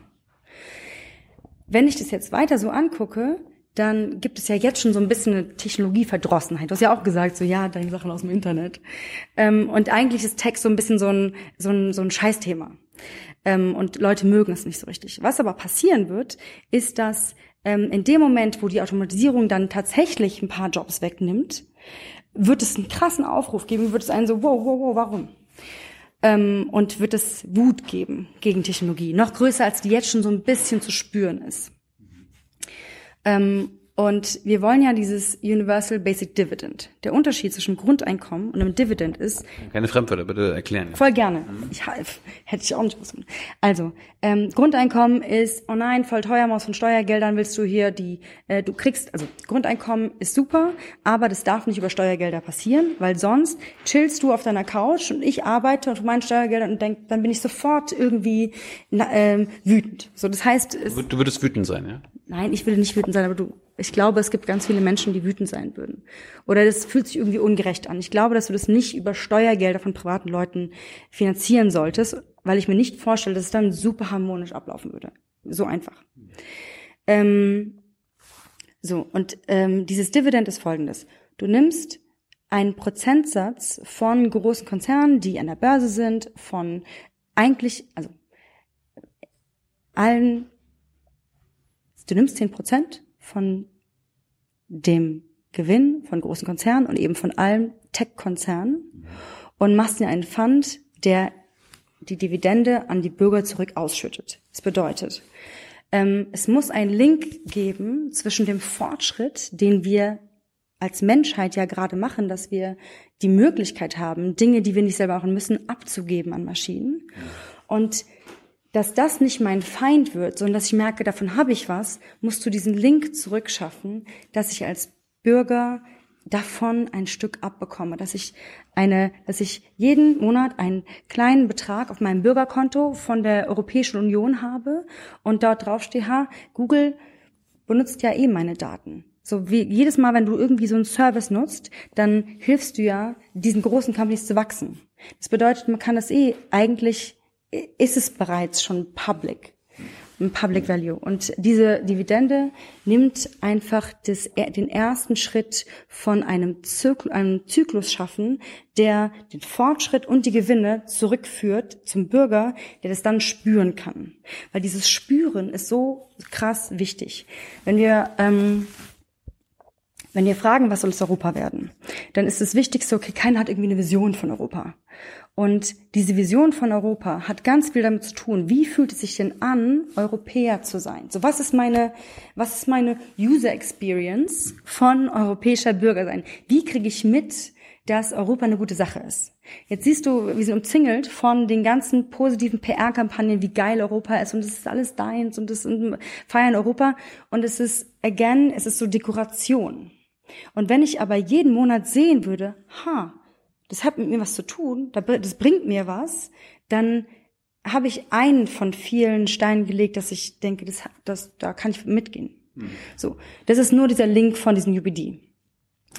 Wenn ich das jetzt weiter so angucke, dann gibt es ja jetzt schon so ein bisschen eine Technologieverdrossenheit. Du hast ja auch gesagt, so ja, deine Sachen aus dem Internet. Ähm, und eigentlich ist Text so ein bisschen so ein, so ein, so ein Scheißthema. Ähm, und Leute mögen es nicht so richtig. Was aber passieren wird, ist, dass ähm, in dem Moment, wo die Automatisierung dann tatsächlich ein paar Jobs wegnimmt, wird es einen krassen Aufruf geben, wird es einen so, wow, wow, wow, warum? Ähm, und wird es Wut geben gegen Technologie. Noch größer, als die jetzt schon so ein bisschen zu spüren ist. Ähm, und wir wollen ja dieses Universal Basic Dividend. Der Unterschied zwischen Grundeinkommen und einem Dividend ist. Keine Fremdwörter, bitte erklären. Voll gerne. Ich hätte ich auch nicht was. Also ähm, Grundeinkommen ist, oh nein, voll teuer, aus von Steuergeldern willst du hier die, äh, du kriegst, also Grundeinkommen ist super, aber das darf nicht über Steuergelder passieren, weil sonst chillst du auf deiner Couch und ich arbeite auf meinen Steuergeldern und denk, dann bin ich sofort irgendwie na, ähm, wütend. So, das heißt, es, Du würdest wütend sein, ja? Nein, ich will nicht wütend sein, aber du, ich glaube, es gibt ganz viele Menschen, die wütend sein würden. Oder das fühlt sich irgendwie ungerecht an. Ich glaube, dass du das nicht über Steuergelder von privaten Leuten finanzieren solltest, weil ich mir nicht vorstelle, dass es dann super harmonisch ablaufen würde. So einfach. Ähm, so, und ähm, dieses Dividend ist folgendes. Du nimmst einen Prozentsatz von großen Konzernen, die an der Börse sind, von eigentlich, also allen Du nimmst zehn Prozent von dem Gewinn von großen Konzernen und eben von allen Tech-Konzernen und machst in einen Fund, der die Dividende an die Bürger zurück ausschüttet. Das bedeutet, ähm, es muss einen Link geben zwischen dem Fortschritt, den wir als Menschheit ja gerade machen, dass wir die Möglichkeit haben, Dinge, die wir nicht selber machen müssen, abzugeben an Maschinen. Und dass das nicht mein Feind wird, sondern dass ich merke, davon habe ich was, musst du diesen Link zurückschaffen, dass ich als Bürger davon ein Stück abbekomme, dass ich eine, dass ich jeden Monat einen kleinen Betrag auf meinem Bürgerkonto von der Europäischen Union habe und dort draufstehe, ha, Google benutzt ja eh meine Daten. So wie jedes Mal, wenn du irgendwie so einen Service nutzt, dann hilfst du ja diesen großen Companies zu wachsen. Das bedeutet, man kann das eh eigentlich ist es bereits schon public, ein Public Value. Und diese Dividende nimmt einfach das, den ersten Schritt von einem, Zirkel, einem Zyklus schaffen, der den Fortschritt und die Gewinne zurückführt zum Bürger, der das dann spüren kann. Weil dieses Spüren ist so krass wichtig. Wenn wir ähm, wenn wir fragen, was soll es Europa werden, dann ist das Wichtigste, okay, keiner hat irgendwie eine Vision von Europa. Und diese Vision von Europa hat ganz viel damit zu tun, wie fühlt es sich denn an, Europäer zu sein? So, was ist meine, was ist meine User Experience von europäischer Bürger sein? Wie kriege ich mit, dass Europa eine gute Sache ist? Jetzt siehst du, wir sind umzingelt von den ganzen positiven PR-Kampagnen, wie geil Europa ist und es ist alles deins und es feiern Europa und es ist, again, es ist so Dekoration. Und wenn ich aber jeden Monat sehen würde, ha, das hat mit mir was zu tun, das bringt mir was, dann habe ich einen von vielen Steinen gelegt, dass ich denke, das, das, da kann ich mitgehen. Mhm. So, das ist nur dieser Link von diesem UBD.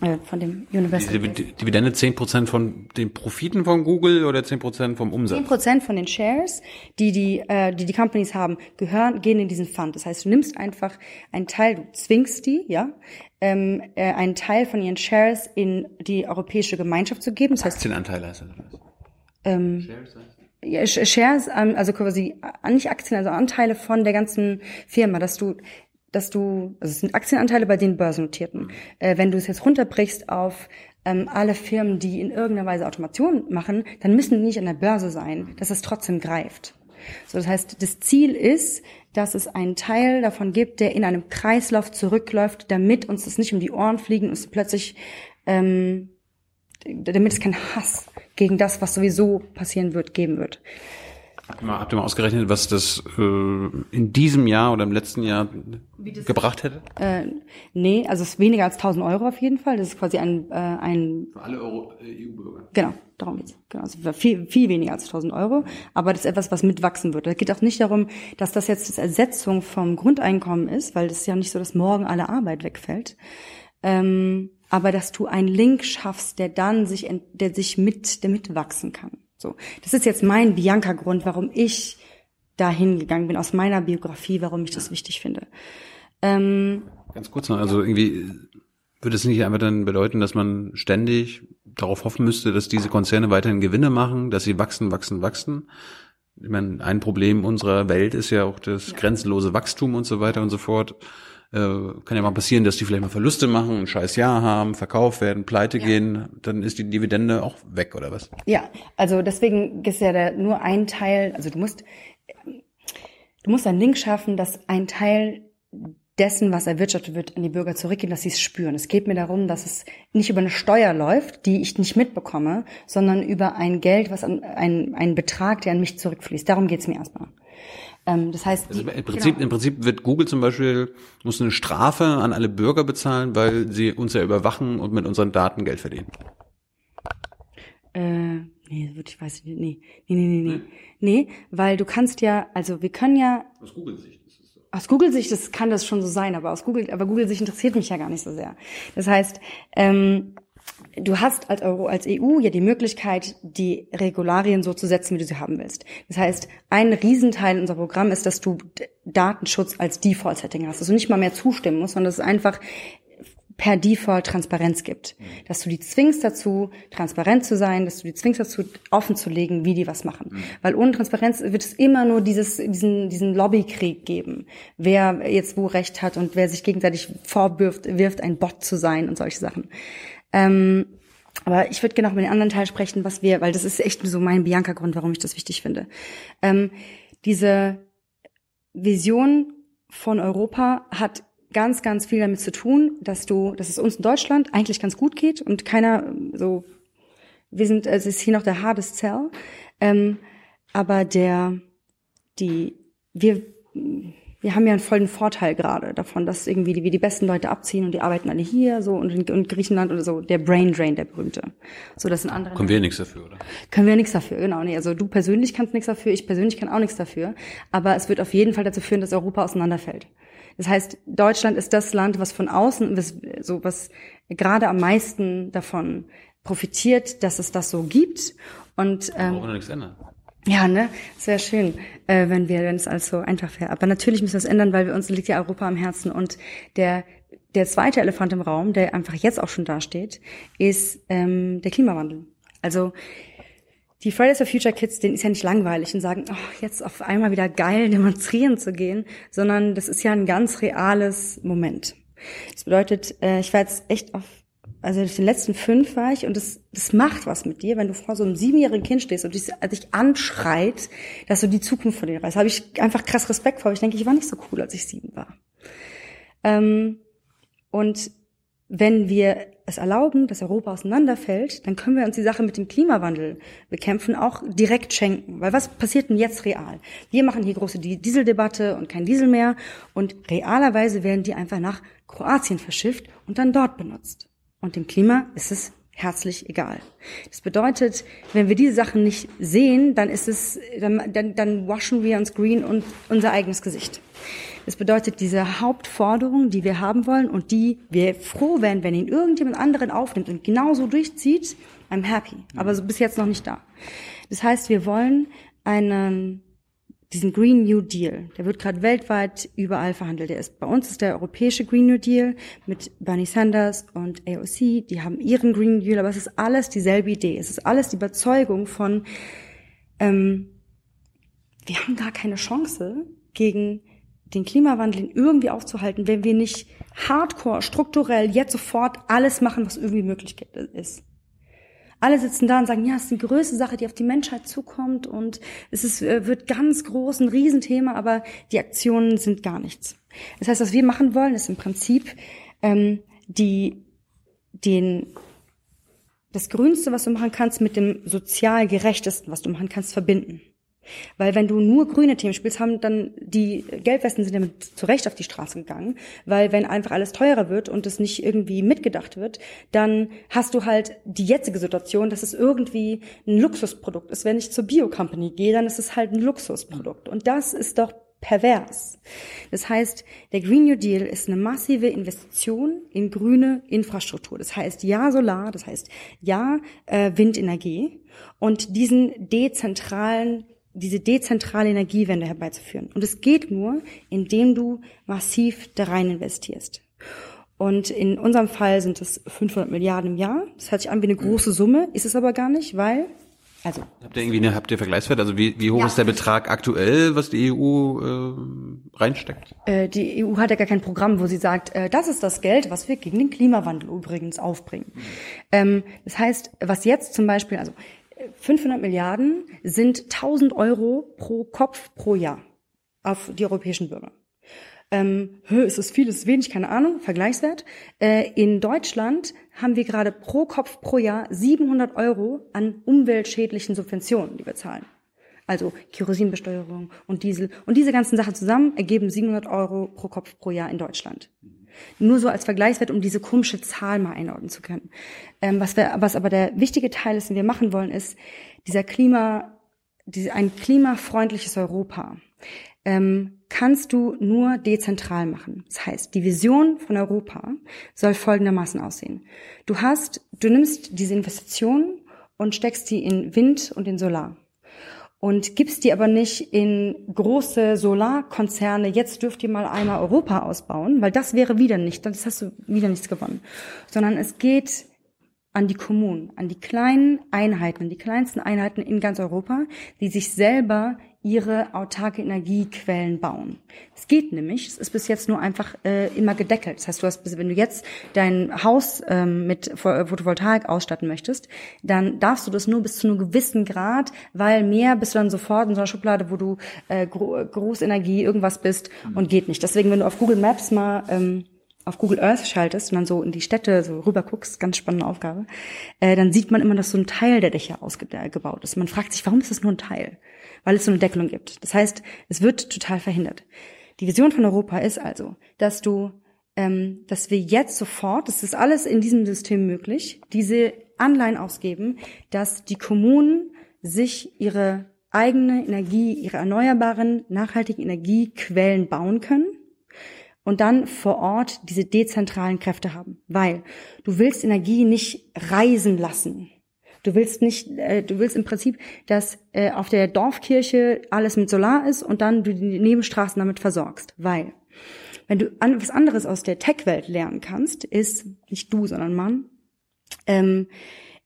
Äh, von dem Universal. Die Dividende 10% von den Profiten von Google oder 10% vom Umsatz? 10% von den Shares, die die, äh, die die Companies haben, gehören, gehen in diesen Fund. Das heißt, du nimmst einfach einen Teil, du zwingst die, ja, ähm, äh, einen Teil von ihren Shares in die europäische Gemeinschaft zu geben. Das heißt, Aktienanteile heißt das? Ähm, Shares heißt ja, Shares, ähm, also quasi äh, nicht Aktien, also Anteile von der ganzen Firma, dass du dass du, also es sind Aktienanteile bei den börsennotierten. Äh, wenn du es jetzt runterbrichst auf ähm, alle Firmen, die in irgendeiner Weise Automation machen, dann müssen die nicht an der Börse sein, dass es trotzdem greift. So, das heißt, das Ziel ist, dass es einen Teil davon gibt, der in einem Kreislauf zurückläuft, damit uns das nicht um die Ohren fliegen und es plötzlich, ähm, damit es keinen Hass gegen das, was sowieso passieren wird, geben wird. Habt ihr mal ausgerechnet, was das äh, in diesem Jahr oder im letzten Jahr gebracht hätte? Äh, nee, also es ist weniger als 1000 Euro auf jeden Fall. Das ist quasi ein... Äh, ein Für alle äh, EU-Bürger. Genau, darum geht's. Genau, also viel, viel weniger als 1000 Euro. Aber das ist etwas, was mitwachsen wird. Es geht auch nicht darum, dass das jetzt die Ersetzung vom Grundeinkommen ist, weil das ist ja nicht so, dass morgen alle Arbeit wegfällt. Ähm, aber dass du einen Link schaffst, der dann sich, der sich mit, der mitwachsen kann. So, das ist jetzt mein Bianca-Grund, warum ich dahin gegangen bin, aus meiner Biografie, warum ich das wichtig finde. Ähm, Ganz kurz noch, also irgendwie würde es nicht einfach dann bedeuten, dass man ständig darauf hoffen müsste, dass diese Konzerne weiterhin Gewinne machen, dass sie wachsen, wachsen, wachsen? Ich meine, ein Problem unserer Welt ist ja auch das ja. grenzenlose Wachstum und so weiter und so fort. Äh, kann ja mal passieren, dass die vielleicht mal Verluste machen, ein scheiß Jahr haben, verkauft werden, pleite ja. gehen, dann ist die Dividende auch weg, oder was? Ja, also deswegen ist ja der, nur ein Teil, also du musst, du musst einen Link schaffen, dass ein Teil dessen, was erwirtschaftet wird, an die Bürger zurückgehen, dass sie es spüren. Es geht mir darum, dass es nicht über eine Steuer läuft, die ich nicht mitbekomme, sondern über ein Geld, was an, ein, ein Betrag, der an mich zurückfließt. Darum geht's mir erstmal. Ähm, das heißt, also im Prinzip, genau. im Prinzip wird Google zum Beispiel muss eine Strafe an alle Bürger bezahlen, weil sie uns ja überwachen und mit unseren Daten Geld verdienen. Äh, nee, ich weiß nicht, nee, nee, nee, nee, nee, nee, weil du kannst ja, also wir können ja. Aus Google-Sicht. Aus Google-Sicht das kann das schon so sein, aber aus Google, aber Google-Sicht interessiert mich ja gar nicht so sehr. Das heißt, ähm, du hast als, Euro, als EU ja die Möglichkeit, die Regularien so zu setzen, wie du sie haben willst. Das heißt, ein Riesenteil unserer Programm ist, dass du Datenschutz als Default-Setting hast, dass du nicht mal mehr zustimmen musst, sondern dass es einfach per Default Transparenz gibt. Mhm. Dass du die zwingst dazu, transparent zu sein, dass du die zwingst dazu, offen zu legen, wie die was machen. Mhm. Weil ohne Transparenz wird es immer nur dieses, diesen, diesen Lobbykrieg geben. Wer jetzt wo Recht hat und wer sich gegenseitig vorwirft, wirft, ein Bot zu sein und solche Sachen. Ähm, aber ich würde gerne noch mit den anderen Teil sprechen, was wir, weil das ist echt so mein Bianca-Grund, warum ich das wichtig finde. Ähm, diese Vision von Europa hat ganz, ganz viel damit zu tun, dass du, dass es uns in Deutschland eigentlich ganz gut geht und keiner so, wir sind, es ist hier noch der hardest Cell, ähm, aber der, die, wir, wir haben ja einen vollen Vorteil gerade davon, dass irgendwie die, wir die besten Leute abziehen und die arbeiten alle hier so und in, Griechenland oder so der Brain Drain der berühmte. So das sind andere. Können wir nichts dafür, oder? Können wir nichts dafür, genau. Nee, also du persönlich kannst nichts dafür, ich persönlich kann auch nichts dafür, aber es wird auf jeden Fall dazu führen, dass Europa auseinanderfällt. Das heißt, Deutschland ist das Land, was von außen, was, so was gerade am meisten davon profitiert, dass es das so gibt. Und ähm, Warum nichts ändern? Ja, ne, sehr schön, äh, wenn wir, wenn es alles so einfach wäre. Aber natürlich müssen wir es ändern, weil wir uns liegt ja Europa am Herzen und der der zweite Elefant im Raum, der einfach jetzt auch schon dasteht, ist ähm, der Klimawandel. Also die Fridays for Future Kids, denen ist ja nicht langweilig und sagen, oh, jetzt auf einmal wieder geil <laughs> demonstrieren zu gehen, sondern das ist ja ein ganz reales Moment. Das bedeutet, äh, ich war jetzt echt auf, also durch den letzten fünf war ich und das, das macht was mit dir, wenn du vor so einem siebenjährigen Kind stehst und dich, dich anschreit, dass du die Zukunft von dir weißt. habe ich einfach krass Respekt vor. Ich denke, ich war nicht so cool, als ich sieben war. Ähm, und wenn wir es erlauben, dass Europa auseinanderfällt, dann können wir uns die Sache mit dem Klimawandel bekämpfen auch direkt schenken. Weil was passiert denn jetzt real? Wir machen hier große Dieseldebatte und kein Diesel mehr und realerweise werden die einfach nach Kroatien verschifft und dann dort benutzt. Und dem Klima ist es herzlich egal. Das bedeutet, wenn wir diese Sachen nicht sehen, dann ist es, dann, dann, dann waschen wir uns green und unser eigenes Gesicht. Das bedeutet, diese Hauptforderung, die wir haben wollen und die wir froh wären, wenn ihn irgendjemand anderen aufnimmt und genauso durchzieht, I'm happy. Aber so bis jetzt noch nicht da. Das heißt, wir wollen einen diesen Green New Deal, der wird gerade weltweit überall verhandelt. Der ist bei uns ist der europäische Green New Deal mit Bernie Sanders und AOC. Die haben ihren Green New Deal, aber es ist alles dieselbe Idee. Es ist alles die Überzeugung von, ähm, wir haben gar keine Chance gegen den Klimawandel irgendwie aufzuhalten, wenn wir nicht hardcore, strukturell jetzt sofort alles machen, was irgendwie möglich ist. Alle sitzen da und sagen, ja, es ist die größte Sache, die auf die Menschheit zukommt und es ist, äh, wird ganz groß, ein Riesenthema, aber die Aktionen sind gar nichts. Das heißt, was wir machen wollen, ist im Prinzip ähm, die, den, das Grünste, was du machen kannst, mit dem sozial gerechtesten, was du machen kannst, verbinden. Weil wenn du nur grüne Themen spielst, haben dann die Gelbwesten sind damit zu Recht auf die Straße gegangen, weil wenn einfach alles teurer wird und es nicht irgendwie mitgedacht wird, dann hast du halt die jetzige Situation, dass es irgendwie ein Luxusprodukt ist. Wenn ich zur Bio-Company gehe, dann ist es halt ein Luxusprodukt. Und das ist doch pervers. Das heißt, der Green New Deal ist eine massive Investition in grüne Infrastruktur. Das heißt ja Solar, das heißt ja äh, Windenergie und diesen dezentralen diese dezentrale Energiewende herbeizuführen. Und es geht nur, indem du massiv da rein investierst. Und in unserem Fall sind es 500 Milliarden im Jahr. Das hört sich an wie eine große Summe, ist es aber gar nicht, weil also habt ihr irgendwie eine, habt ihr Vergleichswert? Also wie, wie hoch ja. ist der Betrag aktuell, was die EU äh, reinsteckt? Äh, die EU hat ja gar kein Programm, wo sie sagt, äh, das ist das Geld, was wir gegen den Klimawandel übrigens aufbringen. Mhm. Ähm, das heißt, was jetzt zum Beispiel, also 500 Milliarden sind 1000 Euro pro Kopf pro Jahr auf die europäischen Bürger. ähm, ist es viel, ist es wenig, keine Ahnung, Vergleichswert. Äh, in Deutschland haben wir gerade pro Kopf pro Jahr 700 Euro an umweltschädlichen Subventionen, die wir zahlen. Also Kerosinbesteuerung und Diesel. Und diese ganzen Sachen zusammen ergeben 700 Euro pro Kopf pro Jahr in Deutschland. Nur so als Vergleichswert, um diese komische Zahl mal einordnen zu können. Ähm, was, wir, was aber der wichtige Teil ist, den wir machen wollen, ist dieser Klima, diese, ein klimafreundliches Europa. Ähm, kannst du nur dezentral machen. Das heißt, die Vision von Europa soll folgendermaßen aussehen. Du hast, du nimmst diese Investitionen und steckst die in Wind und in Solar und gibst die aber nicht in große Solarkonzerne, jetzt dürft ihr mal einmal Europa ausbauen, weil das wäre wieder nicht, das hast du wieder nichts gewonnen, sondern es geht an die Kommunen, an die kleinen Einheiten, an die kleinsten Einheiten in ganz Europa, die sich selber ihre autarke Energiequellen bauen. Es geht nämlich, es ist bis jetzt nur einfach äh, immer gedeckelt. Das heißt, du hast, wenn du jetzt dein Haus ähm, mit Photovoltaik ausstatten möchtest, dann darfst du das nur bis zu einem gewissen Grad, weil mehr bist du dann sofort in so einer Schublade, wo du äh, Gro Großenergie irgendwas bist und geht nicht. Deswegen, wenn du auf Google Maps mal ähm, auf Google Earth schaltest und dann so in die Städte so rüber guckst, ganz spannende Aufgabe, äh, dann sieht man immer, dass so ein Teil der Dächer ausgebaut ist. Man fragt sich, warum ist das nur ein Teil? Weil es so eine Deckelung gibt. Das heißt, es wird total verhindert. Die Vision von Europa ist also, dass du, ähm, dass wir jetzt sofort, das ist alles in diesem System möglich, diese Anleihen ausgeben, dass die Kommunen sich ihre eigene Energie, ihre erneuerbaren, nachhaltigen Energiequellen bauen können und dann vor Ort diese dezentralen Kräfte haben. Weil du willst Energie nicht reisen lassen. Du willst nicht, äh, du willst im Prinzip, dass äh, auf der Dorfkirche alles mit Solar ist und dann du die Nebenstraßen damit versorgst. Weil, wenn du an, was anderes aus der Tech-Welt lernen kannst, ist, nicht du, sondern Mann, ähm,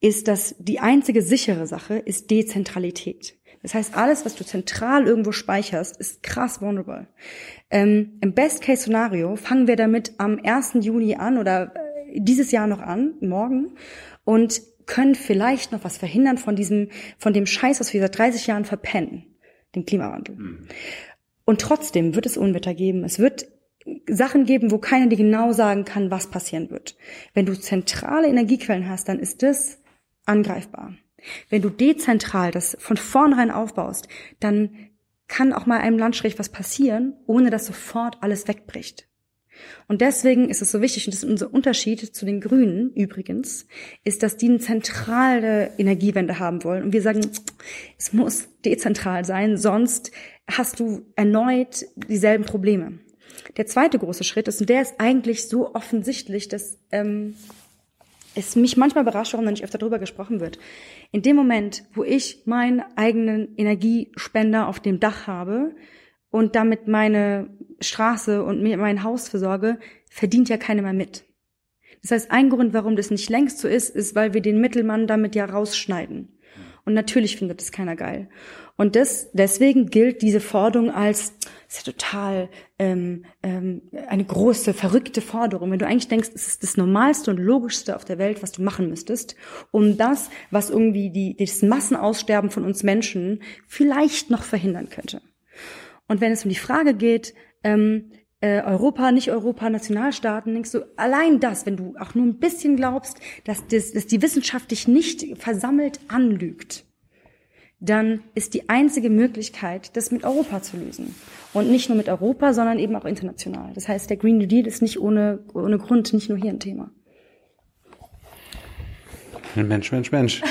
ist, dass die einzige sichere Sache ist Dezentralität. Das heißt, alles, was du zentral irgendwo speicherst, ist krass vulnerable. Ähm, Im Best-Case-Szenario fangen wir damit am 1. Juni an oder äh, dieses Jahr noch an, morgen, und können vielleicht noch was verhindern von diesem, von dem Scheiß, was wir seit 30 Jahren verpennen, den Klimawandel. Mhm. Und trotzdem wird es Unwetter geben. Es wird Sachen geben, wo keiner dir genau sagen kann, was passieren wird. Wenn du zentrale Energiequellen hast, dann ist das angreifbar. Wenn du dezentral das von vornherein aufbaust, dann kann auch mal einem Landstrich was passieren, ohne dass sofort alles wegbricht. Und deswegen ist es so wichtig, und das ist unser Unterschied zu den Grünen übrigens, ist, dass die eine zentrale Energiewende haben wollen. Und wir sagen, es muss dezentral sein, sonst hast du erneut dieselben Probleme. Der zweite große Schritt ist, und der ist eigentlich so offensichtlich, dass ähm, es mich manchmal überrascht, warum da nicht öfter darüber gesprochen wird. In dem Moment, wo ich meinen eigenen Energiespender auf dem Dach habe und damit meine Straße und mein Haus versorge, verdient ja keiner mehr mit. Das heißt, ein Grund, warum das nicht längst so ist, ist, weil wir den Mittelmann damit ja rausschneiden. Und natürlich findet das keiner geil. Und das, deswegen gilt diese Forderung als ist ja total ähm, ähm, eine große, verrückte Forderung. Wenn du eigentlich denkst, es ist das Normalste und Logischste auf der Welt, was du machen müsstest, um das, was irgendwie die, das Massenaussterben von uns Menschen vielleicht noch verhindern könnte. Und wenn es um die Frage geht, ähm, äh, Europa, nicht Europa, Nationalstaaten, denkst du, allein das, wenn du auch nur ein bisschen glaubst, dass, das, dass die Wissenschaft dich nicht versammelt anlügt, dann ist die einzige Möglichkeit, das mit Europa zu lösen. Und nicht nur mit Europa, sondern eben auch international. Das heißt, der Green New Deal ist nicht ohne, ohne Grund nicht nur hier ein Thema. Mensch, Mensch, Mensch.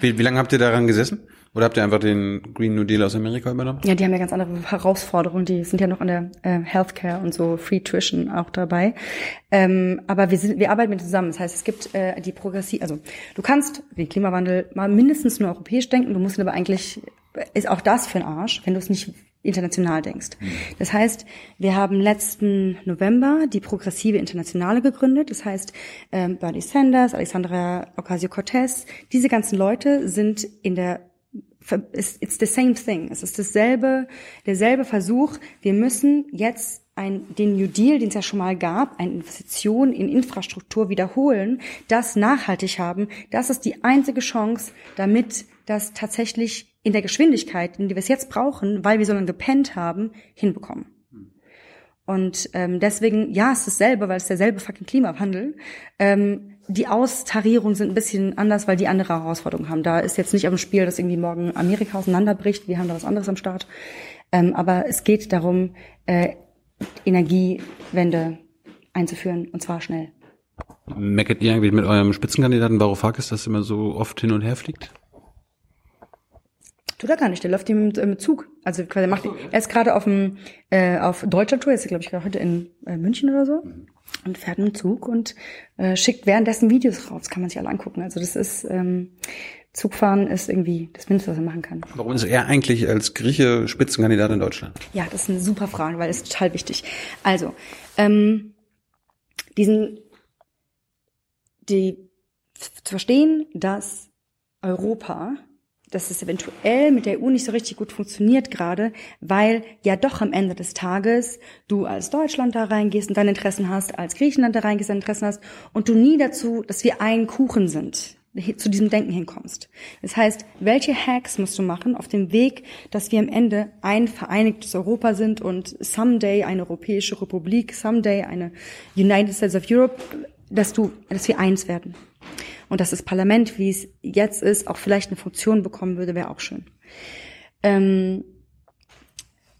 Wie, wie lange habt ihr daran gesessen? Oder habt ihr einfach den Green New Deal aus Amerika übernommen? Ja, die haben ja ganz andere Herausforderungen. Die sind ja noch an der äh, Healthcare und so Free Tuition auch dabei. Ähm, aber wir sind, wir arbeiten mit zusammen. Das heißt, es gibt äh, die Progressiv, also du kannst den Klimawandel mal mindestens nur europäisch denken. Du musst aber eigentlich ist auch das für ein Arsch, wenn du es nicht international denkst. Hm. Das heißt, wir haben letzten November die Progressive Internationale gegründet. Das heißt, ähm, Bernie Sanders, Alexandra Ocasio-Cortez, diese ganzen Leute sind in der it's the same thing. Es ist dasselbe, derselbe Versuch. Wir müssen jetzt ein, den New Deal, den es ja schon mal gab, eine Investition in Infrastruktur wiederholen, das nachhaltig haben. Das ist die einzige Chance, damit das tatsächlich in der Geschwindigkeit, in die wir es jetzt brauchen, weil wir so lange gepennt haben, hinbekommen. Und ähm, deswegen, ja, es ist dasselbe, weil es derselbe fucking Klimawandel. Ähm, die Austarierungen sind ein bisschen anders, weil die andere Herausforderungen haben. Da ist jetzt nicht am Spiel, dass irgendwie morgen Amerika auseinanderbricht. Wir haben da was anderes am Start. Ähm, aber es geht darum, äh, Energiewende einzuführen und zwar schnell. Meckert ihr eigentlich mit eurem Spitzenkandidaten Varoufakis, dass immer so oft hin und her fliegt? Tut er gar nicht, der läuft im, im Zug. Also quasi macht, er ist gerade auf dem äh, auf Deutschlandtour, ist glaube ich gerade heute in äh, München oder so und fährt im Zug und äh, schickt währenddessen Videos raus, kann man sich alle angucken. Also das ist ähm, Zugfahren ist irgendwie das Mindeste, was er machen kann. Warum ist er eigentlich als Grieche Spitzenkandidat in Deutschland? Ja, das ist eine super Frage, weil es ist total wichtig. Also, ähm, diesen, die zu verstehen, dass Europa dass es eventuell mit der EU nicht so richtig gut funktioniert gerade, weil ja doch am Ende des Tages du als Deutschland da reingehst und deine Interessen hast, als Griechenland da reingehst und deine Interessen hast und du nie dazu, dass wir ein Kuchen sind, zu diesem Denken hinkommst. Das heißt, welche Hacks musst du machen auf dem Weg, dass wir am Ende ein vereinigtes Europa sind und someday eine europäische Republik, someday eine United States of Europe, dass du, dass wir eins werden. Und dass das Parlament, wie es jetzt ist, auch vielleicht eine Funktion bekommen würde, wäre auch schön. Ähm,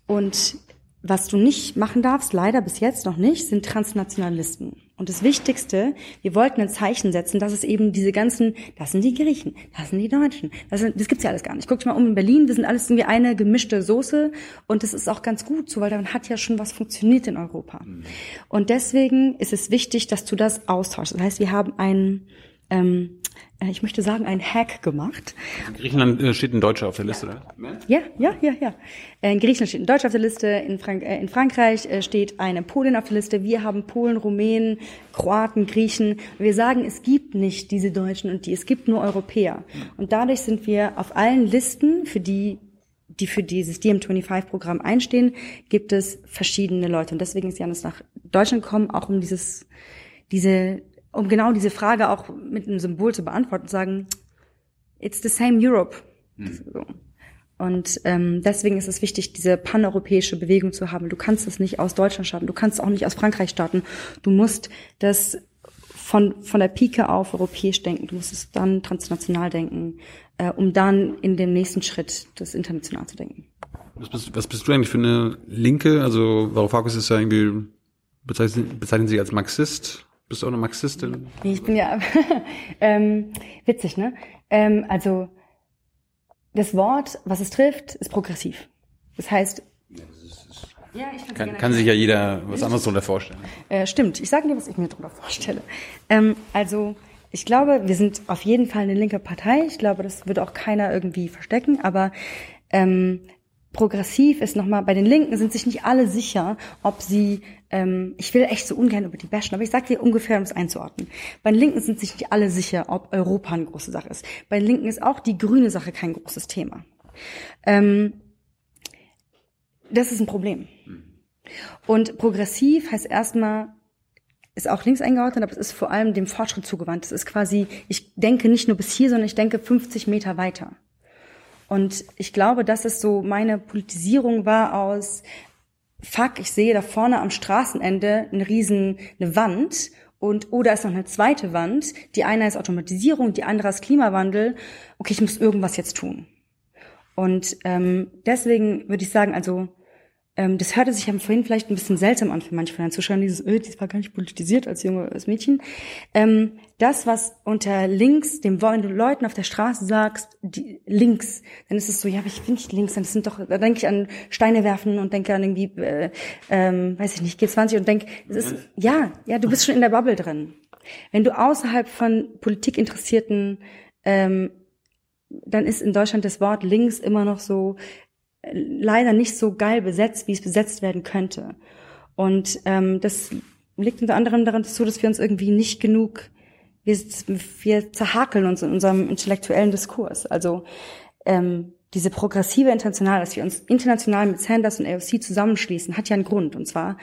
und was du nicht machen darfst, leider bis jetzt noch nicht, sind Transnationalisten. Und das Wichtigste, wir wollten ein Zeichen setzen, dass es eben diese ganzen, das sind die Griechen, das sind die Deutschen, das, sind, das gibt's ja alles gar nicht. Guckt mal um in Berlin, wir sind alles irgendwie eine gemischte Soße und das ist auch ganz gut so, weil dann hat ja schon was funktioniert in Europa. Mhm. Und deswegen ist es wichtig, dass du das austauschst. Das heißt, wir haben einen ähm, äh, ich möchte sagen, ein Hack gemacht. In Griechenland äh, steht ein Deutscher auf der Liste, oder? Ja, ja, ja, ja. Äh, in Griechenland steht ein Deutscher auf der Liste, in, Frank äh, in Frankreich äh, steht eine Polin auf der Liste. Wir haben Polen, Rumänen, Kroaten, Griechen. Wir sagen, es gibt nicht diese Deutschen und die, es gibt nur Europäer. Und dadurch sind wir auf allen Listen, für die die für dieses DiEM25-Programm einstehen, gibt es verschiedene Leute. Und deswegen ist Janis nach Deutschland gekommen, auch um dieses, diese um genau diese Frage auch mit einem Symbol zu beantworten, sagen, it's the same Europe. Mhm. So. Und ähm, deswegen ist es wichtig, diese paneuropäische Bewegung zu haben. Du kannst es nicht aus Deutschland starten, du kannst es auch nicht aus Frankreich starten. Du musst das von, von der Pike auf europäisch denken, du musst es dann transnational denken, äh, um dann in dem nächsten Schritt das international zu denken. Was bist, was bist du eigentlich für eine Linke? Also Varoufakis ist ja irgendwie, bezeichnen, bezeichnen Sie als Marxist? Bist du auch eine Marxistin? Nee, ich bin ja <laughs> ähm, witzig, ne? Ähm, also das Wort, was es trifft, ist progressiv. Das heißt, ja, ich kann, kann sich ja jeder was anderes darunter vorstellen. Äh, stimmt, ich sage dir, was ich mir darunter vorstelle. Ähm, also ich glaube, wir sind auf jeden Fall eine linke Partei. Ich glaube, das wird auch keiner irgendwie verstecken. Aber ähm, progressiv ist nochmal, bei den Linken sind sich nicht alle sicher, ob sie, ähm, ich will echt so ungern über die bashen, aber ich sage dir ungefähr, um es einzuordnen. Bei den Linken sind sich nicht alle sicher, ob Europa eine große Sache ist. Bei den Linken ist auch die grüne Sache kein großes Thema. Ähm, das ist ein Problem. Und progressiv heißt erstmal, ist auch links eingeordnet, aber es ist vor allem dem Fortschritt zugewandt. Es ist quasi, ich denke nicht nur bis hier, sondern ich denke 50 Meter weiter. Und ich glaube, dass es so meine Politisierung war aus, fuck, ich sehe da vorne am Straßenende eine riesen, eine Wand und oder oh, ist noch eine zweite Wand. Die eine ist Automatisierung, die andere ist Klimawandel. Okay, ich muss irgendwas jetzt tun. Und ähm, deswegen würde ich sagen, also das hörte sich ja vorhin vielleicht ein bisschen seltsam an für manche von den Zuschauern, dieses, öh, die war gar nicht politisiert als junges Mädchen. Ähm, das, was unter links, dem, wenn du Leuten auf der Straße sagst, die, links, dann ist es so, ja, aber ich bin nicht links, dann sind doch, da denke ich an Steine werfen und denke an irgendwie, äh, ähm, weiß ich nicht, G20 und denke, es ist, ja, ja, du bist schon in der Bubble drin. Wenn du außerhalb von Politikinteressierten ähm, dann ist in Deutschland das Wort links immer noch so, leider nicht so geil besetzt, wie es besetzt werden könnte. Und ähm, das liegt unter anderem daran dazu, dass wir uns irgendwie nicht genug, wir, wir zerhakeln uns in unserem intellektuellen Diskurs. Also ähm, diese progressive International, dass wir uns international mit Sanders und AOC zusammenschließen, hat ja einen Grund. Und zwar,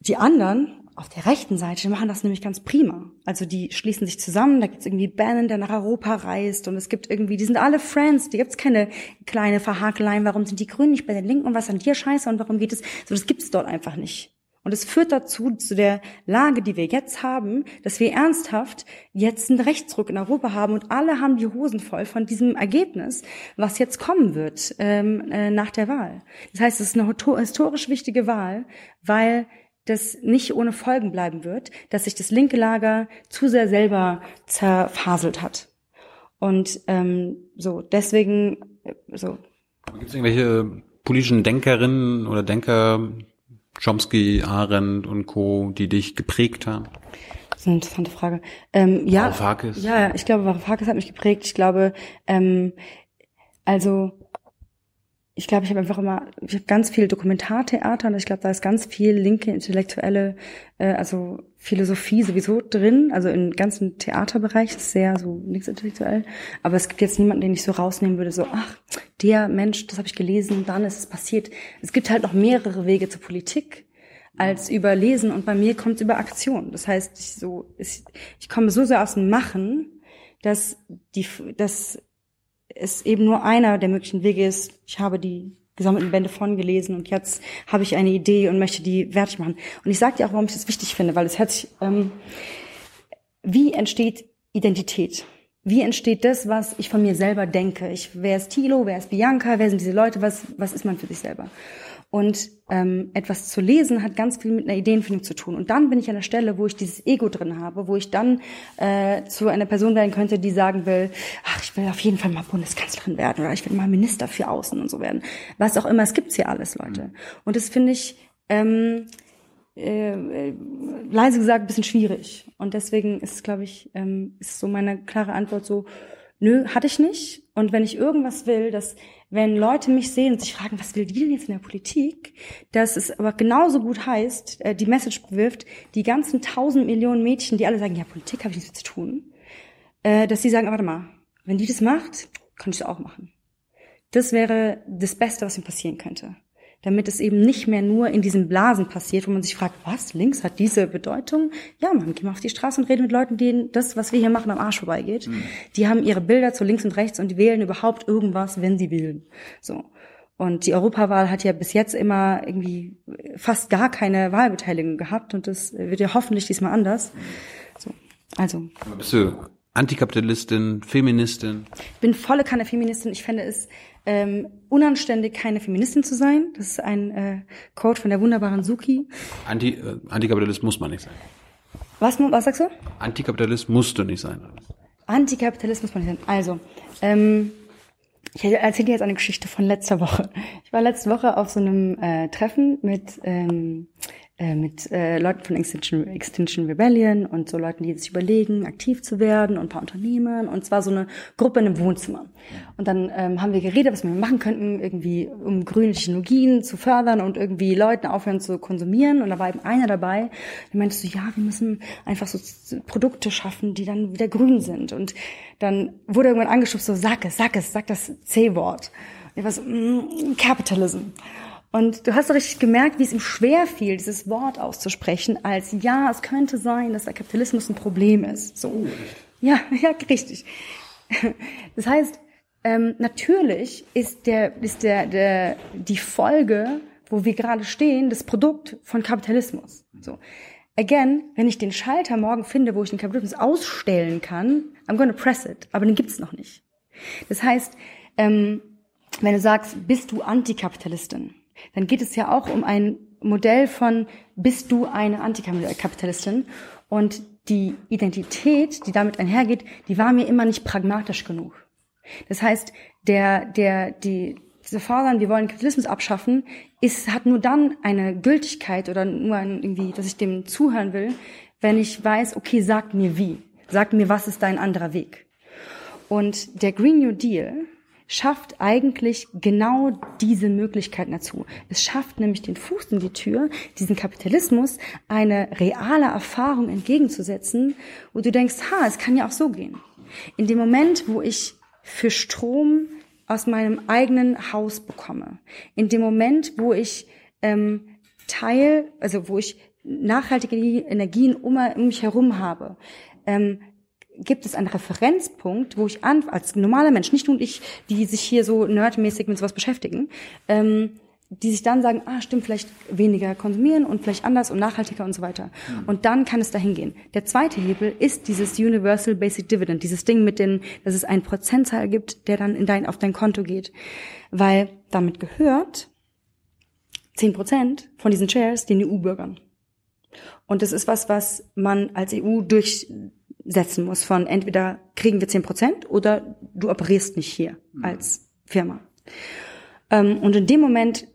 die anderen auf der rechten Seite, machen das nämlich ganz prima. Also die schließen sich zusammen, da gibt's irgendwie Bannon, der nach Europa reist und es gibt irgendwie, die sind alle Friends, die gibt's keine kleine Verhakeleien, warum sind die Grünen nicht bei den Linken und was an dir scheiße und warum geht es, so das gibt's dort einfach nicht. Und es führt dazu, zu der Lage, die wir jetzt haben, dass wir ernsthaft jetzt einen Rechtsruck in Europa haben und alle haben die Hosen voll von diesem Ergebnis, was jetzt kommen wird ähm, äh, nach der Wahl. Das heißt, es ist eine historisch wichtige Wahl, weil das nicht ohne Folgen bleiben wird, dass sich das linke Lager zu sehr selber zerfaselt hat. Und ähm, so deswegen äh, so. Gibt es irgendwelche politischen Denkerinnen oder Denker, Chomsky, Arendt und Co., die dich geprägt haben? Das ist eine interessante Frage. Ähm, ja, Varoufakis? ja, ich glaube, Varoufakis hat mich geprägt. Ich glaube, ähm, also ich glaube, ich habe einfach immer, ich habe ganz viel Dokumentartheater und ich glaube, da ist ganz viel linke intellektuelle, äh, also Philosophie sowieso drin, also im ganzen Theaterbereich ist sehr so linksintellektuell. Aber es gibt jetzt niemanden, den ich so rausnehmen würde, so, ach, der Mensch, das habe ich gelesen, dann ist es passiert. Es gibt halt noch mehrere Wege zur Politik als über Lesen und bei mir kommt es über Aktion. Das heißt, ich so, ich, ich komme so sehr aus dem Machen, dass die, dass es eben nur einer der möglichen Wege ist. Ich habe die gesammelten Bände von gelesen und jetzt habe ich eine Idee und möchte die fertig machen. Und ich sage dir auch, warum ich das wichtig finde, weil es hört sich, ähm, wie entsteht Identität? Wie entsteht das, was ich von mir selber denke? Ich, wer ist Thilo, wer ist Bianca, wer sind diese Leute, was, was ist man für sich selber? Und ähm, etwas zu lesen hat ganz viel mit einer Ideenfindung zu tun. Und dann bin ich an der Stelle, wo ich dieses Ego drin habe, wo ich dann äh, zu einer Person werden könnte, die sagen will, ach, ich will auf jeden Fall mal Bundeskanzlerin werden oder ich will mal Minister für Außen und so werden. Was auch immer, es gibt's hier alles, Leute. Und das finde ich ähm, äh, äh, leise gesagt ein bisschen schwierig. Und deswegen ist, glaube ich, ähm, ist so meine klare Antwort so, nö, hatte ich nicht. Und wenn ich irgendwas will, dass wenn Leute mich sehen und sich fragen, was will die denn jetzt in der Politik, dass es aber genauso gut heißt, äh, die Message bewirft, die ganzen tausend Millionen Mädchen, die alle sagen, ja, Politik habe ich nichts zu tun, äh, dass sie sagen, warte mal, wenn die das macht, kann ich das auch machen. Das wäre das Beste, was ihm passieren könnte damit es eben nicht mehr nur in diesen Blasen passiert, wo man sich fragt, was, links hat diese Bedeutung? Ja, man geht mal auf die Straße und redet mit Leuten, denen das, was wir hier machen, am Arsch vorbeigeht. Mhm. Die haben ihre Bilder zu links und rechts und die wählen überhaupt irgendwas, wenn sie wählen. So. Und die Europawahl hat ja bis jetzt immer irgendwie fast gar keine Wahlbeteiligung gehabt und das wird ja hoffentlich diesmal anders. So. Also. Bist du Antikapitalistin, Feministin? Ich bin volle Kanne Feministin. Ich fände es ähm, unanständig, keine Feministin zu sein. Das ist ein äh, Code von der wunderbaren Suki. Anti, äh, Antikapitalist muss man nicht sein. Was, was sagst du? Antikapitalist musst du nicht sein. Antikapitalist muss man nicht sein. Also, ähm, ich erzähle dir jetzt eine Geschichte von letzter Woche. Ich war letzte Woche auf so einem äh, Treffen mit ähm, äh, mit äh, Leuten von Extinction, Extinction Rebellion und so Leuten, die sich überlegen, aktiv zu werden und ein paar Unternehmen und zwar so eine Gruppe in einem Wohnzimmer. Und dann ähm, haben wir geredet, was wir machen könnten, irgendwie um grüne Technologien zu fördern und irgendwie Leuten aufhören zu konsumieren. Und da war eben einer dabei, der meinte so, ja, wir müssen einfach so Produkte schaffen, die dann wieder grün sind. Und dann wurde irgendwann angeschubst, so sag es, sag es, sag das C-Wort. Ich war so, mm, Capitalism. Und du hast so richtig gemerkt, wie es ihm schwer fiel, dieses Wort auszusprechen, als ja, es könnte sein, dass der Kapitalismus ein Problem ist. So. Ja, <laughs> ja, richtig. Das heißt, ähm, natürlich ist der, ist der, der, die Folge, wo wir gerade stehen, das Produkt von Kapitalismus. So. Again, wenn ich den Schalter morgen finde, wo ich den Kapitalismus ausstellen kann, I'm gonna press it. Aber den gibt's noch nicht. Das heißt, ähm, wenn du sagst, bist du Antikapitalistin, dann geht es ja auch um ein Modell von, bist du eine Antikapitalistin? Und die Identität, die damit einhergeht, die war mir immer nicht pragmatisch genug. Das heißt, der, der, die, diese Fordern, wir wollen Kapitalismus abschaffen, ist, hat nur dann eine Gültigkeit oder nur ein, irgendwie, dass ich dem zuhören will, wenn ich weiß, okay, sag mir wie. Sag mir, was ist dein anderer Weg? Und der Green New Deal schafft eigentlich genau diese Möglichkeiten dazu. Es schafft nämlich den Fuß in die Tür, diesen Kapitalismus eine reale Erfahrung entgegenzusetzen, wo du denkst, ha, es kann ja auch so gehen. In dem Moment, wo ich für Strom aus meinem eigenen Haus bekomme, in dem Moment, wo ich ähm, Teil, also wo ich nachhaltige Energien um, um mich herum habe, ähm, gibt es einen Referenzpunkt, wo ich an, als normaler Mensch, nicht nur ich, die sich hier so nerdmäßig mit sowas beschäftigen, ähm, die sich dann sagen, ah, stimmt, vielleicht weniger konsumieren und vielleicht anders und nachhaltiger und so weiter. Mhm. Und dann kann es dahin gehen. Der zweite Hebel ist dieses Universal Basic Dividend, dieses Ding mit den, dass es einen Prozentzahl gibt, der dann in dein, auf dein Konto geht. Weil damit gehört zehn Prozent von diesen Shares den EU-Bürgern. Und das ist was, was man als EU durchsetzen muss von entweder kriegen wir zehn Prozent oder du operierst nicht hier mhm. als Firma. Ähm, und in dem Moment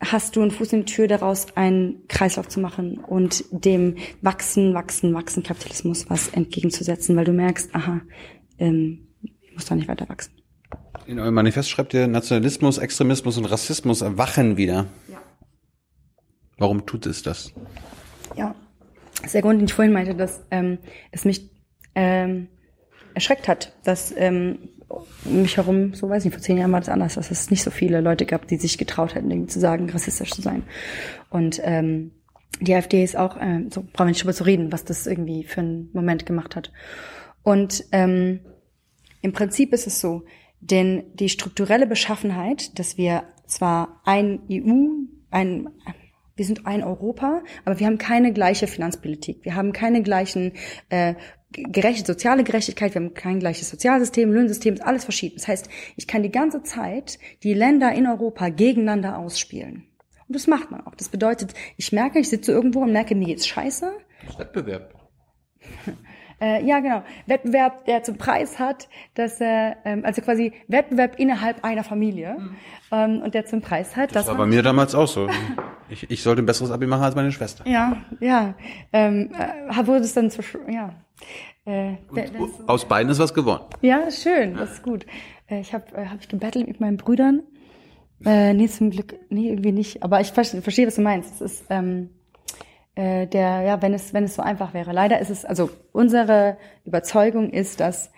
hast du einen Fuß in die Tür daraus, einen Kreislauf zu machen und dem Wachsen, Wachsen, Wachsen Kapitalismus was entgegenzusetzen, weil du merkst, aha, ähm, ich muss da nicht weiter wachsen. In eurem Manifest schreibt ihr, Nationalismus, Extremismus und Rassismus erwachen wieder. Ja. Warum tut es das? Ja, das ist der Grund, den ich vorhin meinte, dass ähm, es mich ähm, erschreckt hat, dass ähm, mich herum, so weiß ich vor zehn Jahren war das anders, dass es nicht so viele Leute gab, die sich getraut hätten, zu sagen, rassistisch zu sein. Und ähm, die AfD ist auch, äh, so brauchen wir nicht drüber zu reden, was das irgendwie für einen Moment gemacht hat. Und ähm, im Prinzip ist es so, denn die strukturelle Beschaffenheit, dass wir zwar ein EU, ein wir sind ein Europa, aber wir haben keine gleiche Finanzpolitik. Wir haben keine gleichen äh, gerechte soziale Gerechtigkeit, wir haben kein gleiches Sozialsystem, Löhnsystem, ist alles verschieden. Das heißt, ich kann die ganze Zeit die Länder in Europa gegeneinander ausspielen. Und das macht man auch. Das bedeutet, ich merke, ich sitze irgendwo und merke, mir geht's scheiße. Wettbewerb. <laughs> Äh, ja, genau. Wettbewerb, der zum Preis hat, dass er, ähm, also quasi Wettbewerb innerhalb einer Familie mhm. ähm, und der zum Preis hat. Das war bei mir damals auch so. Ich, ich sollte ein besseres Abi machen als meine Schwester. Ja, ja. Ähm, äh, wurde es dann zu, ja. Äh, und, aus beiden ist was geworden. Ja, schön, das ist gut. Äh, ich habe äh, hab ich gebettelt mit meinen Brüdern. Äh, nee, zum Glück, nee, irgendwie nicht. Aber ich verstehe, verstehe was du meinst. Es ist, ähm, äh, der, ja, wenn es, wenn es so einfach wäre. Leider ist es, also unsere Überzeugung ist, dass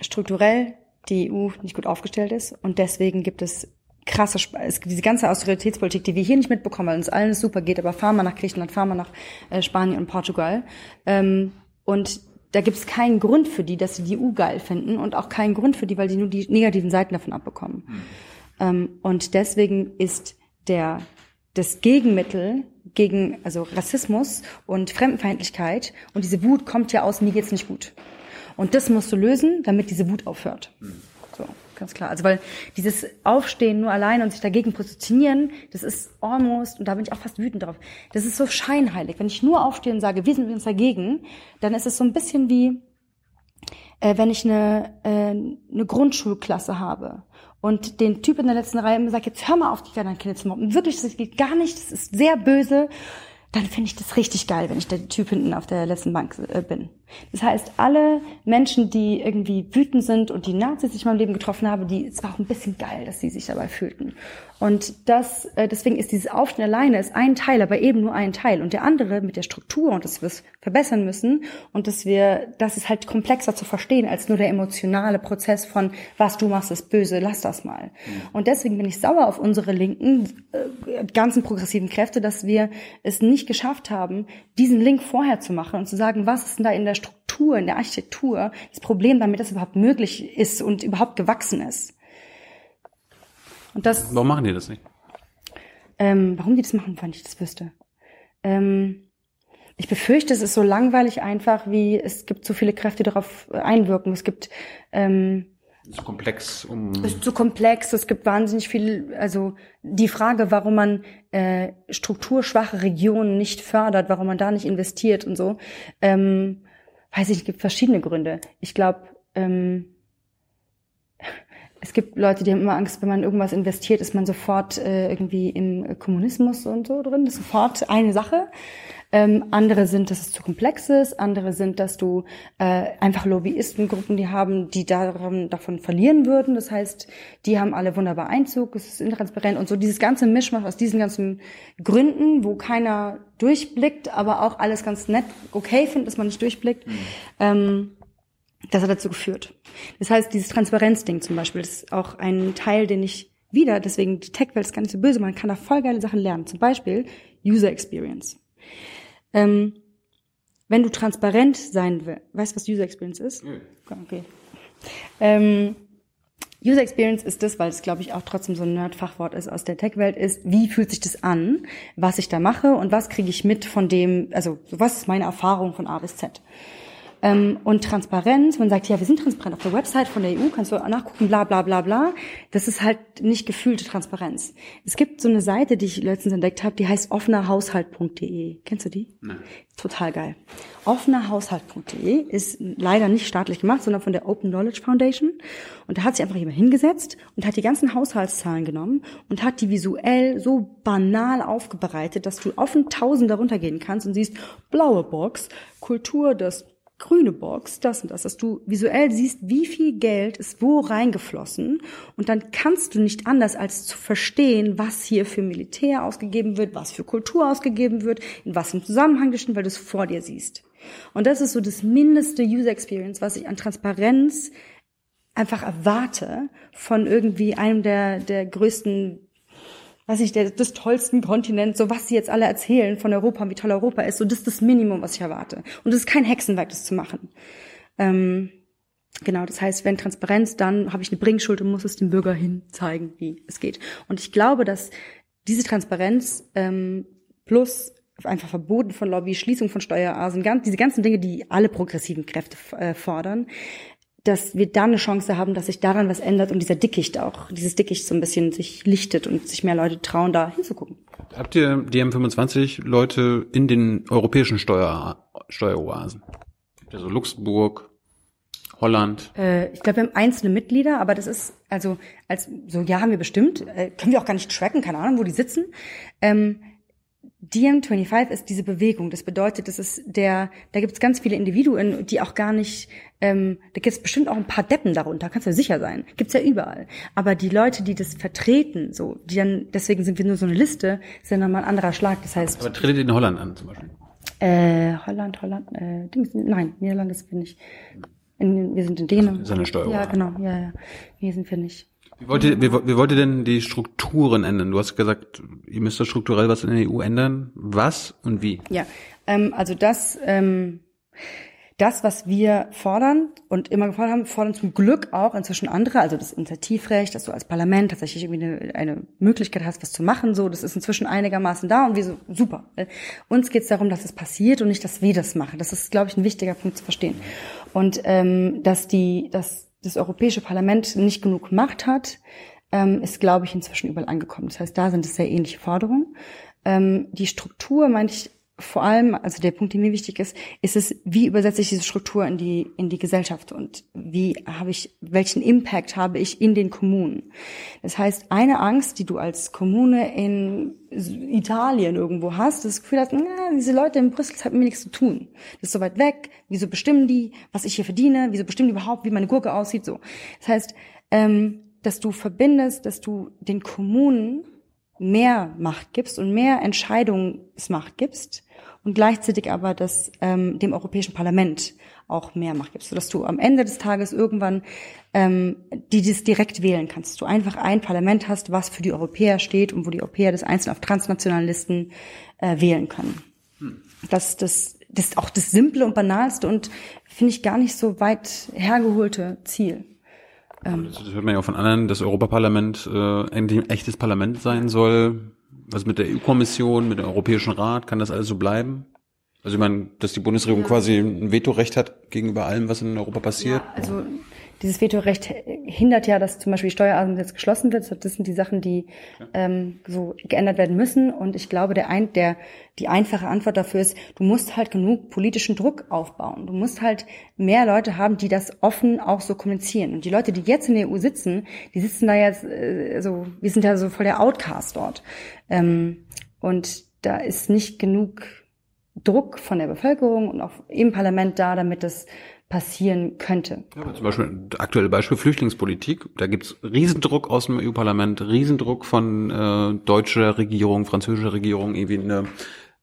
strukturell die EU nicht gut aufgestellt ist und deswegen gibt es krasse, es gibt diese ganze Austeritätspolitik, die wir hier nicht mitbekommen, weil uns allen super geht, aber fahren wir nach Griechenland, fahren wir nach äh, Spanien und Portugal. Ähm, und da gibt es keinen Grund für die, dass sie die EU geil finden und auch keinen Grund für die, weil die nur die negativen Seiten davon abbekommen. Mhm. Ähm, und deswegen ist der das Gegenmittel gegen also Rassismus und Fremdenfeindlichkeit und diese Wut kommt ja aus mir geht's nicht gut. Und das musst du lösen, damit diese Wut aufhört. So, ganz klar. Also weil dieses Aufstehen nur allein und sich dagegen positionieren, das ist almost, und da bin ich auch fast wütend drauf, das ist so scheinheilig. Wenn ich nur aufstehe und sage, wir sind uns dagegen, dann ist es so ein bisschen wie, äh, wenn ich eine, äh, eine Grundschulklasse habe und den Typ in der letzten Reihe sagt, jetzt hör mal auf, die anderen Kinder zu mobben. Wirklich, das geht gar nicht, das ist sehr böse. Dann finde ich das richtig geil, wenn ich der Typ hinten auf der letzten Bank äh, bin. Das heißt, alle Menschen, die irgendwie wütend sind und die Nazis, die ich in meinem Leben getroffen habe, die, es war auch ein bisschen geil, dass sie sich dabei fühlten. Und das, äh, deswegen ist dieses Aufstehen alleine ist ein Teil, aber eben nur ein Teil. Und der andere mit der Struktur und dass wir es verbessern müssen und dass wir, das ist halt komplexer zu verstehen als nur der emotionale Prozess von, was du machst, ist böse, lass das mal. Mhm. Und deswegen bin ich sauer auf unsere linken, äh, ganzen progressiven Kräfte, dass wir es nicht geschafft haben, diesen Link vorher zu machen und zu sagen, was ist denn da in der Struktur, in der Architektur das Problem, damit das überhaupt möglich ist und überhaupt gewachsen ist. Und das, warum machen die das nicht? Ähm, warum die das machen, fand ich das wüsste. Ähm, ich befürchte, es ist so langweilig einfach, wie es gibt so viele Kräfte, die darauf einwirken. Es gibt ähm, zu komplex, um es ist zu komplex. Es gibt wahnsinnig viel. Also die Frage, warum man äh, strukturschwache Regionen nicht fördert, warum man da nicht investiert und so, ähm, weiß ich, es gibt verschiedene Gründe. Ich glaube, ähm, es gibt Leute, die haben immer Angst, wenn man irgendwas investiert, ist man sofort äh, irgendwie im Kommunismus und so drin. Das ist sofort eine Sache. Ähm, andere sind, dass es zu komplex ist. Andere sind, dass du äh, einfach Lobbyistengruppen, die haben, die daran, davon verlieren würden. Das heißt, die haben alle wunderbar Einzug, es ist intransparent und so dieses ganze Mischmasch aus diesen ganzen Gründen, wo keiner durchblickt, aber auch alles ganz nett okay findet, dass man nicht durchblickt. Mhm. Ähm, das hat dazu geführt. Das heißt, dieses Transparenzding zum Beispiel, ist auch ein Teil, den ich wieder, deswegen die Tech-Welt ist gar nicht so böse, man kann da voll geile Sachen lernen. Zum Beispiel User Experience. Ähm, wenn du transparent sein willst, weißt du, was User Experience ist? Mhm. Okay. Ähm, User Experience ist das, weil es, glaube ich, auch trotzdem so ein Nerd-Fachwort ist aus der Tech-Welt, ist, wie fühlt sich das an, was ich da mache und was kriege ich mit von dem, also was ist meine Erfahrung von A bis Z. Ähm, und Transparenz, man sagt, ja, wir sind transparent auf der Website von der EU, kannst du nachgucken, bla bla bla bla. Das ist halt nicht gefühlte Transparenz. Es gibt so eine Seite, die ich letztens entdeckt habe, die heißt offenerhaushalt.de. Kennst du die? Nein. Total geil. Offenerhaushalt.de ist leider nicht staatlich gemacht, sondern von der Open Knowledge Foundation. Und da hat sich einfach jemand hingesetzt und hat die ganzen Haushaltszahlen genommen und hat die visuell so banal aufbereitet, dass du offen tausend darunter gehen kannst und siehst, blaue Box, Kultur, das grüne Box, das und das, dass du visuell siehst, wie viel Geld ist wo reingeflossen und dann kannst du nicht anders als zu verstehen, was hier für Militär ausgegeben wird, was für Kultur ausgegeben wird, in was im Zusammenhang das weil du es vor dir siehst. Und das ist so das mindeste User Experience, was ich an Transparenz einfach erwarte von irgendwie einem der, der größten weiß ich, der, des tollsten Kontinents, so was sie jetzt alle erzählen von Europa und wie toll Europa ist, so das ist das Minimum, was ich erwarte. Und es ist kein Hexenwerk, das zu machen. Ähm, genau, das heißt, wenn Transparenz, dann habe ich eine Bringschuld und muss es dem Bürger hin zeigen, wie es geht. Und ich glaube, dass diese Transparenz ähm, plus einfach Verboten von Lobby, Schließung von Steuerasen, ganz, diese ganzen Dinge, die alle progressiven Kräfte äh, fordern, dass wir da eine Chance haben, dass sich daran was ändert und dieser Dickicht auch, dieses Dickicht so ein bisschen sich lichtet und sich mehr Leute trauen, da hinzugucken. Habt ihr die M25 Leute in den europäischen Steuer, Steueroasen? Also Luxemburg, Holland? Äh, ich glaube, wir haben einzelne Mitglieder, aber das ist, also, als, so, ja, haben wir bestimmt, äh, können wir auch gar nicht tracken, keine Ahnung, wo die sitzen. Ähm, DM25 ist diese Bewegung. Das bedeutet, das ist der, da gibt es ganz viele Individuen, die auch gar nicht, ähm, da gibt es bestimmt auch ein paar Deppen darunter, kannst du ja sicher sein. Gibt's ja überall. Aber die Leute, die das vertreten, so, die dann, deswegen sind wir nur so eine Liste, sind nochmal ein anderer Schlag. Das heißt. Aber tretet in Holland an, zum Beispiel? Äh, Holland, Holland, äh, Dings, nein, Niederlande sind wir nicht. In, wir sind in Dänemark. Seine Steuer. Ja, genau, ja, ja. Hier sind wir nicht. Wie wollt, ihr, wie, wie wollt ihr denn die Strukturen ändern? Du hast gesagt, ihr müsst da strukturell was in der EU ändern. Was und wie? Ja, ähm, also das, ähm, das, was wir fordern und immer gefordert haben, fordern zum Glück auch inzwischen andere, also das Initiativrecht, dass du als Parlament tatsächlich irgendwie eine, eine Möglichkeit hast, was zu machen, so, das ist inzwischen einigermaßen da und wir so, super. Uns geht es darum, dass es passiert und nicht, dass wir das machen. Das ist, glaube ich, ein wichtiger Punkt zu verstehen. Und ähm, dass die, dass das Europäische Parlament nicht genug Macht hat, ähm, ist, glaube ich, inzwischen überall angekommen. Das heißt, da sind es sehr ähnliche Forderungen. Ähm, die Struktur, meine ich, vor allem, also der Punkt, der mir wichtig ist, ist es, wie übersetze ich diese Struktur in die, in die Gesellschaft und wie habe ich, welchen Impact habe ich in den Kommunen? Das heißt, eine Angst, die du als Kommune in Italien irgendwo hast, das Gefühl hast, na, diese Leute in Brüssel haben mir nichts zu tun. Das ist so weit weg. Wieso bestimmen die, was ich hier verdiene? Wieso bestimmen die überhaupt, wie meine Gurke aussieht? So. Das heißt, ähm, dass du verbindest, dass du den Kommunen mehr Macht gibst und mehr Entscheidungsmacht gibst und gleichzeitig aber das ähm, dem Europäischen Parlament auch mehr Macht gibst, sodass du am Ende des Tages irgendwann ähm, die das direkt wählen kannst. Dass du einfach ein Parlament hast, was für die Europäer steht und wo die Europäer das einzeln auf transnationalen Listen äh, wählen können. Hm. Das, das, das ist auch das simple und banalste und finde ich gar nicht so weit hergeholte Ziel. Ähm, das hört man ja auch von anderen, dass Europaparlament äh, endlich ein echtes Parlament sein soll was mit der EU-Kommission, mit dem Europäischen Rat, kann das alles so bleiben? Also ich meine, dass die Bundesregierung ja. quasi ein Vetorecht hat gegenüber allem, was in Europa passiert? Ja, also dieses Vetorecht hindert ja, dass zum Beispiel die Steuerarten jetzt geschlossen wird. Das sind die Sachen, die ähm, so geändert werden müssen. Und ich glaube, der, ein, der die einfache Antwort dafür ist, du musst halt genug politischen Druck aufbauen. Du musst halt mehr Leute haben, die das offen auch so kommunizieren. Und die Leute, die jetzt in der EU sitzen, die sitzen da jetzt, äh, so, wir sind ja so voll der Outcast dort. Ähm, und da ist nicht genug Druck von der Bevölkerung und auch im Parlament da, damit das passieren könnte. Ja, zum Beispiel aktuelle Beispiel Flüchtlingspolitik. Da gibt's Riesendruck aus dem EU-Parlament, Riesendruck von äh, deutscher Regierung, französischer Regierung, irgendwie eine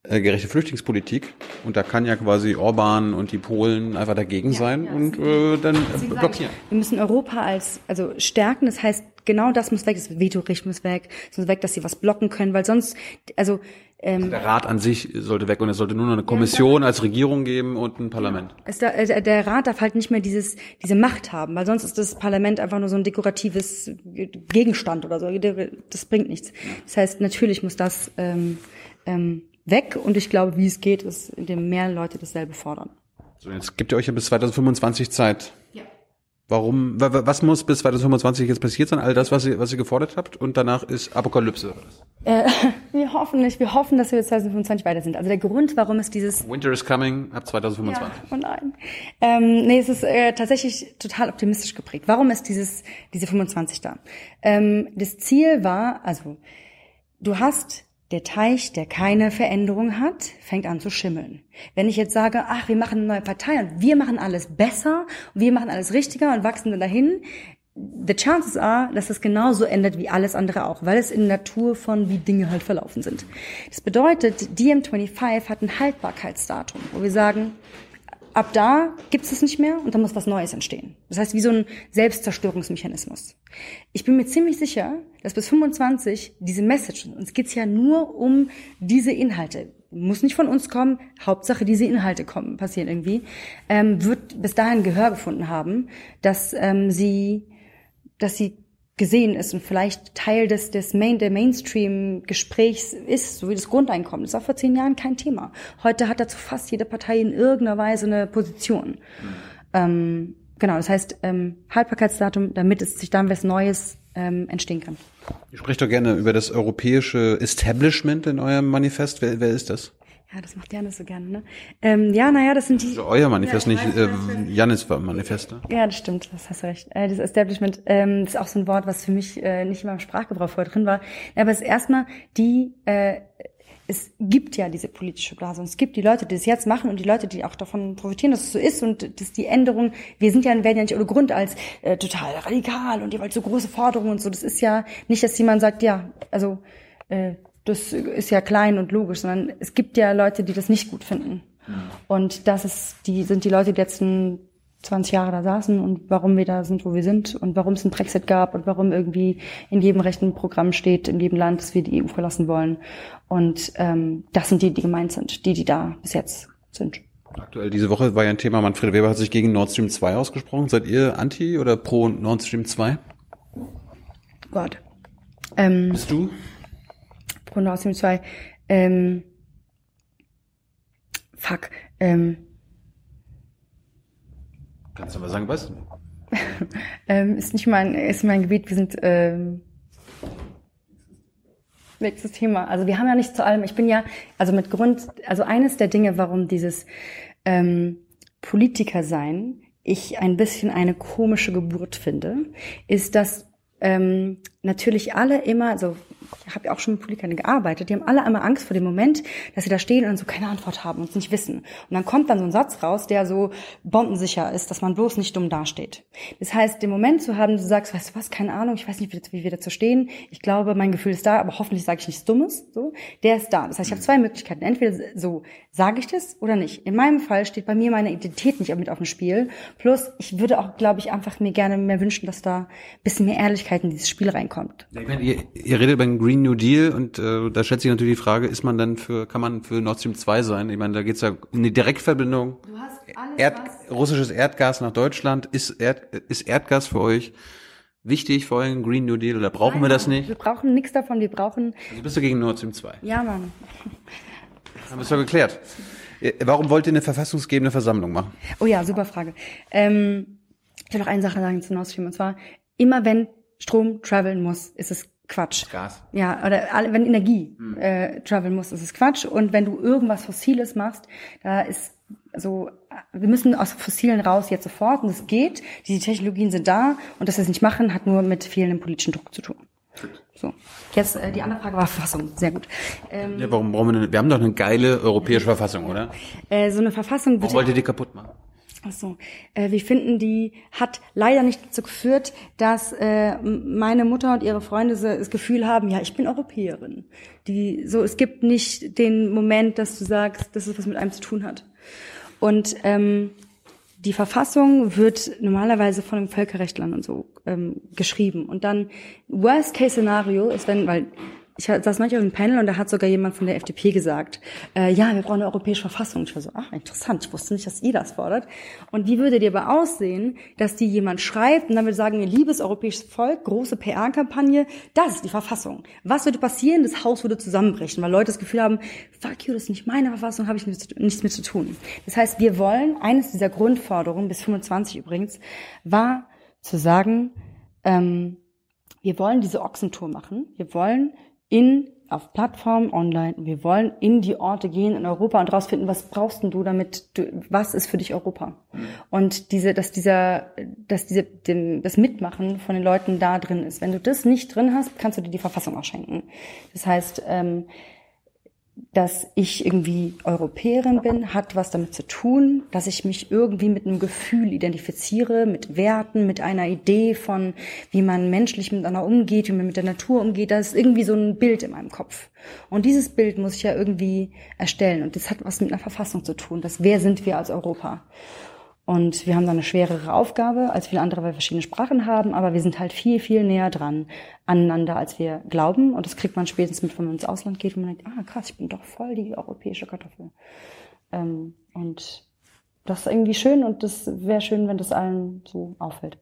äh, gerechte Flüchtlingspolitik. Und da kann ja quasi Orban und die Polen einfach dagegen ja, sein ja, und äh, dann blockieren. Wir müssen Europa als also stärken. Das heißt genau das muss weg, das Vetorecht muss weg, es muss weg, dass sie was blocken können, weil sonst, also ähm, Der Rat an sich sollte weg und es sollte nur noch eine Kommission als Regierung geben und ein Parlament. äh, der Rat darf halt nicht mehr dieses diese Macht haben, weil sonst ist das Parlament einfach nur so ein dekoratives Gegenstand oder so. Das bringt nichts. Das heißt, natürlich muss das ähm, ähm, weg und ich glaube, wie es geht, ist, indem mehr Leute dasselbe fordern. So, jetzt gibt ihr euch ja bis 2025 Zeit. Ja. Warum, wa- wa- was muss bis 2025 jetzt passiert sein? All das, was ihr, was ihr gefordert habt und danach ist Apokalypse. Äh, <laughs> wir hoffen nicht, wir hoffen, dass wir bis 2025 weiter sind. Also der Grund, warum es dieses Winter is coming ab 2025. Ja, oh nein. Ähm, nee, es ist äh, tatsächlich total optimistisch geprägt. Warum ist dieses diese 25 da? Ähm, das Ziel war, also du hast der Teich, der keine Veränderung hat, fängt an zu schimmeln. Wenn ich jetzt sage, ach, wir machen eine neue Partei und wir machen alles besser und wir machen alles richtiger und wachsen dann dahin, the chances are, dass es genauso endet wie alles andere auch, weil es in der Natur von wie Dinge halt verlaufen sind. Das bedeutet, DM25 hat ein Haltbarkeitsdatum, wo wir sagen, ab da gibt es es nicht mehr und dann muss was Neues entstehen. Das heißt, wie so ein Selbstzerstörungsmechanismus. Ich bin mir ziemlich sicher, dass bis 25 diese Message, uns geht's ja nur um diese Inhalte, muss nicht von uns kommen, Hauptsache diese Inhalte kommen, passieren irgendwie, ähm, wird bis dahin Gehör gefunden haben, dass ähm, sie, dass sie gesehen ist und vielleicht Teil des, des Main, der Mainstream-Gesprächs ist, so wie das Grundeinkommen. Das war vor zehn Jahren kein Thema. Heute hat dazu fast jede Partei in irgendeiner Weise eine Position. Ähm, genau, das heißt, ähm, Haltbarkeitsdatum, damit es sich dann was Neues ähm, entstehen kann. Ihr sprecht doch gerne über das europäische Establishment in eurem Manifest. Wer, wer ist das? Ja, das macht Janis so gerne, ne? Ähm, ja, naja, das sind die. Also euer Manifest, Ja, ich nicht äh, Janis Manifest. Ne? Ja, das stimmt, das hast du recht. Äh, das Establishment ähm, das ist auch so ein Wort, was für mich äh, nicht in meinem Sprachgebrauch vorher drin war. Aber es ist erstmal die, äh, es gibt ja diese politische Blase und es gibt die Leute, die das jetzt machen und die Leute, die auch davon profitieren, dass es so ist und dass die Änderung, wir sind ja, werden ja nicht ohne Grund als äh, total radikal und ihr wollt so große Forderungen und so. Das ist ja nicht, dass jemand sagt, ja, also äh, das ist ja klein und logisch, sondern es gibt ja Leute, die das nicht gut finden. Und das ist, die sind die Leute, die letzten 20 Jahre da saßen und warum wir da sind, wo wir sind und warum es einen Brexit gab und warum irgendwie in jedem rechten Programm steht, in jedem Land, dass wir die EU verlassen wollen. Und ähm, das sind die, die gemeint sind, die, die da bis jetzt sind. Aktuell diese Woche war ja ein Thema, Manfred Weber hat sich gegen Nord Stream 2 ausgesprochen. Seid ihr anti oder pro Nord Stream 2? Gott. Ähm, Bist du? Pro Nord Stream 2. Ähm, fuck. Ähm, Kannst du mal sagen, was? <laughs> ähm, ist nicht mein, ist mein Gebiet. Wir sind ähm, nächstes Thema. Also wir haben ja nicht zu allem. Ich bin ja, also mit Grund, also eines der Dinge, warum dieses ähm, Politiker sein ich ein bisschen eine komische Geburt finde, ist, dass ähm, natürlich alle immer, also ich habe ja auch schon mit Politikern gearbeitet, die haben alle immer Angst vor dem Moment, dass sie da stehen und so keine Antwort haben und es nicht wissen. Und dann kommt dann so ein Satz raus, der so bombensicher ist, dass man bloß nicht dumm dasteht. Das heißt, den Moment zu haben, du sagst, weißt du was, keine Ahnung, ich weiß nicht, wie, wie wir dazu stehen, ich glaube, mein Gefühl ist da, aber hoffentlich sage ich nichts Dummes, so, der ist da. Das heißt, ich habe zwei Möglichkeiten. Entweder so, sage ich das oder nicht. In meinem Fall steht bei mir meine Identität nicht mit auf dem Spiel. Plus, ich würde auch, glaube ich, einfach mir gerne mehr wünschen, dass da ein bisschen mehr Ehrlichkeit in dieses Spiel reinkommt. Ich meine, ihr, ihr redet über Green New Deal und äh, da stellt sich natürlich die Frage, ist man dann für, kann man für Nord Stream 2 sein? Ich meine, da geht's ja in die Direktverbindung. Du hast alles, Erd, russisches Erdgas nach Deutschland. Ist, Erd, ist Erdgas für euch wichtig für euren Green New Deal oder brauchen wir das nicht? Wir brauchen nichts davon, wir brauchen, Also bist du gegen Nord Stream 2? ja, Mann. Haben wir es doch geklärt. Äh, Warum wollt ihr eine verfassungsgebende Versammlung machen? Oh ja, super Frage. Ähm, ich will noch eine Sache sagen zu Nord Stream. Und zwar, immer wenn Strom traveln muss, ist es Quatsch. Gas. Ja, oder alle- wenn Energie äh, traveln muss, ist es Quatsch. Und wenn du irgendwas Fossiles machst, da ist so, wir müssen aus Fossilen raus jetzt sofort und es geht. Die Technologien sind da und dass wir es nicht machen, hat nur mit fehlendem politischen Druck zu tun. So. Jetzt äh, die andere Frage war Verfassung. Sehr gut. Ähm, Ja, warum brauchen wir eine, wir haben doch eine geile europäische Verfassung, oder? äh, so eine Verfassung Warum wollt ihr die kaputt machen? Ach so. Äh, wir finden, die hat leider nicht dazu geführt, dass äh, meine Mutter und ihre Freunde so das Gefühl haben, ja, ich bin Europäerin. Die so, es gibt nicht den Moment, dass du sagst, dass es was mit einem zu tun hat. Und ähm, die Verfassung wird normalerweise von den Völkerrechtlern und so ähm, geschrieben. Und dann Worst-Case-Szenario ist, wenn, weil ich saß manchmal auf einem Panel und da hat sogar jemand von der FDP gesagt, äh, ja, wir brauchen eine europäische Verfassung. Ich war so, ach, interessant, ich wusste nicht, dass ihr das fordert. Und wie würde die aber aussehen, dass die jemand schreibt und dann würde sagen, liebes europäisches Volk, große PR-Kampagne, das ist die Verfassung. Was würde passieren? Das Haus würde zusammenbrechen, weil Leute das Gefühl haben, fuck you, das ist nicht meine Verfassung, habe ich nichts mit zu tun. Das heißt, wir wollen, eines dieser Grundforderungen, bis 25 übrigens, war zu sagen, ähm, wir wollen diese Ochsentour machen. Wir wollen in auf Plattformen online. Wir wollen in die Orte gehen in Europa und rausfinden, was brauchst denn du, damit du, was ist für dich Europa? Und diese, dass dieser, dass diese, dem, das Mitmachen von den Leuten da drin ist. Wenn du das nicht drin hast, kannst du dir die Verfassung auch schenken. Das heißt, ähm, dass ich irgendwie Europäerin bin, hat was damit zu tun, dass ich mich irgendwie mit einem Gefühl identifiziere, mit Werten, mit einer Idee von, wie man menschlich miteinander umgeht, wie man mit der Natur umgeht. Da ist irgendwie so ein Bild in meinem Kopf. Und dieses Bild muss ich ja irgendwie erstellen. Und das hat was mit einer Verfassung zu tun. Das, wer sind wir als Europa? Und wir haben da eine schwerere Aufgabe als viele andere, weil wir verschiedene Sprachen haben, aber wir sind halt viel, viel näher dran aneinander, als wir glauben. Und das kriegt man spätestens mit, wenn man ins Ausland geht und man denkt, ah krass, ich bin doch voll die europäische Kartoffel. Ähm, und das ist irgendwie schön und das wäre schön, wenn das allen so auffällt.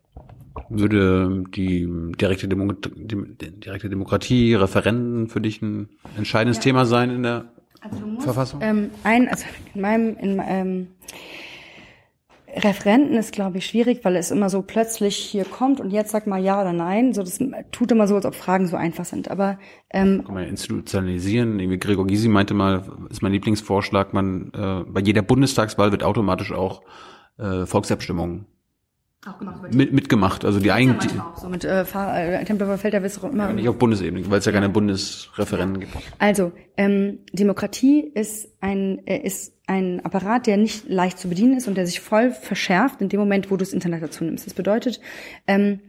Würde die direkte, Demo die direkte Demokratie, Referenden für dich ein entscheidendes ja. Thema sein in der also musst, Verfassung? Ähm, ein, also in meinem, in, ähm, Referenten ist, glaube ich, schwierig, weil es immer so plötzlich hier kommt und jetzt sag mal ja oder nein. So, das tut immer so, als ob Fragen so einfach sind. Aber ähm, kann man institutionalisieren. Irgendwie Gregor Gysi meinte mal, ist mein Lieblingsvorschlag, man äh, bei jeder Bundestagswahl wird automatisch auch äh, Volksabstimmung auch gemacht mit, mitgemacht. Also die eigentlich. Ja so mit äh, Fahr äh, Tempelhofer Feld, da wirst du immer. Ja, nicht auf Bundesebene, weil es ja, ja keine Bundesreferenten gibt. Also ähm, Demokratie ist ein äh, ist ein Apparat, der nicht leicht zu bedienen ist und der sich voll verschärft in dem Moment, wo du das Internet dazu nimmst. Das bedeutet, ähm,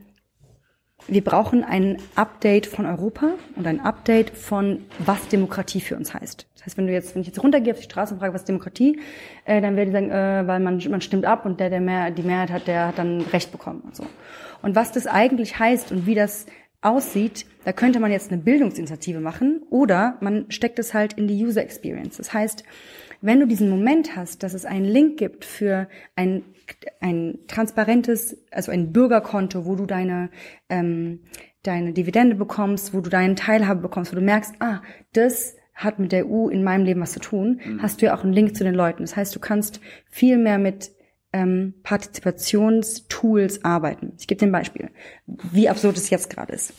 wir brauchen ein Update von Europa und ein Update von, was Demokratie für uns heißt. Das heißt, wenn du jetzt, wenn ich jetzt runtergehe auf die Straße und frage, was ist Demokratie, äh, dann werde ich sagen, äh, weil man, man stimmt ab und der, der mehr, die Mehrheit hat, der hat dann Recht bekommen und so. Und was das eigentlich heißt und wie das aussieht, da könnte man jetzt eine Bildungsinitiative machen oder man steckt es halt in die User Experience. Das heißt, wenn du diesen Moment hast, dass es einen Link gibt für ein, ein transparentes, also ein Bürgerkonto, wo du deine, ähm, deine Dividende bekommst, wo du deinen Teilhabe bekommst, wo du merkst, ah, das hat mit der EU in meinem Leben was zu tun, mhm. hast du ja auch einen Link zu den Leuten. Das heißt, du kannst viel mehr mit ähm, Partizipationstools arbeiten. Ich gebe dir ein Beispiel, wie absurd es jetzt gerade ist.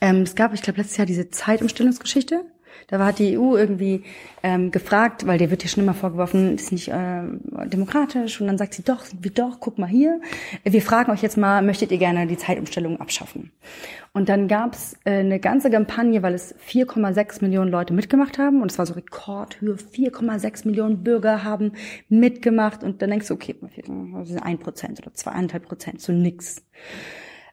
Ähm, es gab, ich glaube, letztes Jahr diese Zeitumstellungsgeschichte. Da war die EU irgendwie ähm, gefragt, weil der wird ja schon immer vorgeworfen, ist nicht äh, demokratisch. Und dann sagt sie, doch, sind wir doch, guck mal hier. Wir fragen euch jetzt mal, möchtet ihr gerne die Zeitumstellung abschaffen? Und dann gab's äh, eine ganze Kampagne, weil es 4,6 Millionen Leute mitgemacht haben. Und es war so Rekordhöhe, 4,6 Millionen Bürger haben mitgemacht. Und dann denkst du, okay, das sind ein Prozent oder zweieinhalb Prozent, so nix.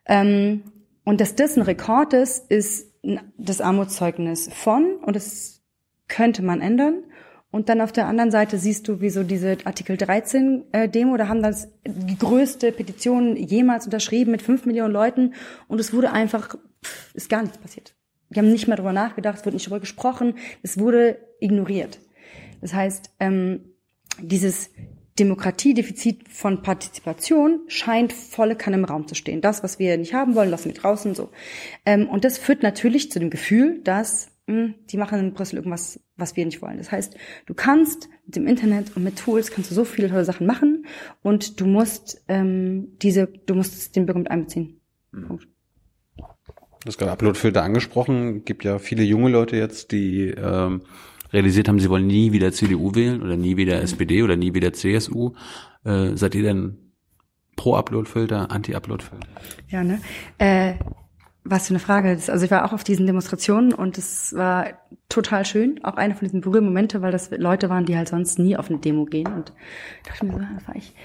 Ähm, und dass das ein Rekord ist, ist das Armutszeugnis von und das könnte man ändern. Und dann auf der anderen Seite siehst du, wie so diese Artikel 13 äh, Demo, da haben das die größte Petition jemals unterschrieben mit fünf Millionen Leuten und es wurde einfach, pff, ist gar nichts passiert. Die haben nicht mehr darüber nachgedacht, es wurde nicht darüber gesprochen, es wurde ignoriert. Das heißt, ähm, dieses Demokratiedefizit von Partizipation scheint volle Kanne im Raum zu stehen. Das, was wir nicht haben wollen, lassen wir draußen so. Ähm, und das führt natürlich zu dem Gefühl, dass mh, hm, die machen in Brüssel irgendwas, was wir nicht wollen. Das heißt, du kannst mit dem Internet und mit Tools kannst du so viele tolle Sachen machen und du musst ähm, diese, du musst den Bürger mit einbeziehen. Mhm. Hast gerade Uploadfilter angesprochen. Gibt ja viele junge Leute jetzt, die ähm, realisiert haben, sie wollen nie wieder CDU wählen oder nie wieder SPD oder nie wieder CSU. Äh, seid ihr denn pro Uploadfilter, anti Uploadfilter? Ja, ne? Äh, was für eine Frage. Also ich war auch auf diesen Demonstrationen und es war total schön. Auch eine von diesen berührenden Momente, weil das Leute waren, die halt sonst nie auf eine Demo gehen. Und dachte mir so, das war ich.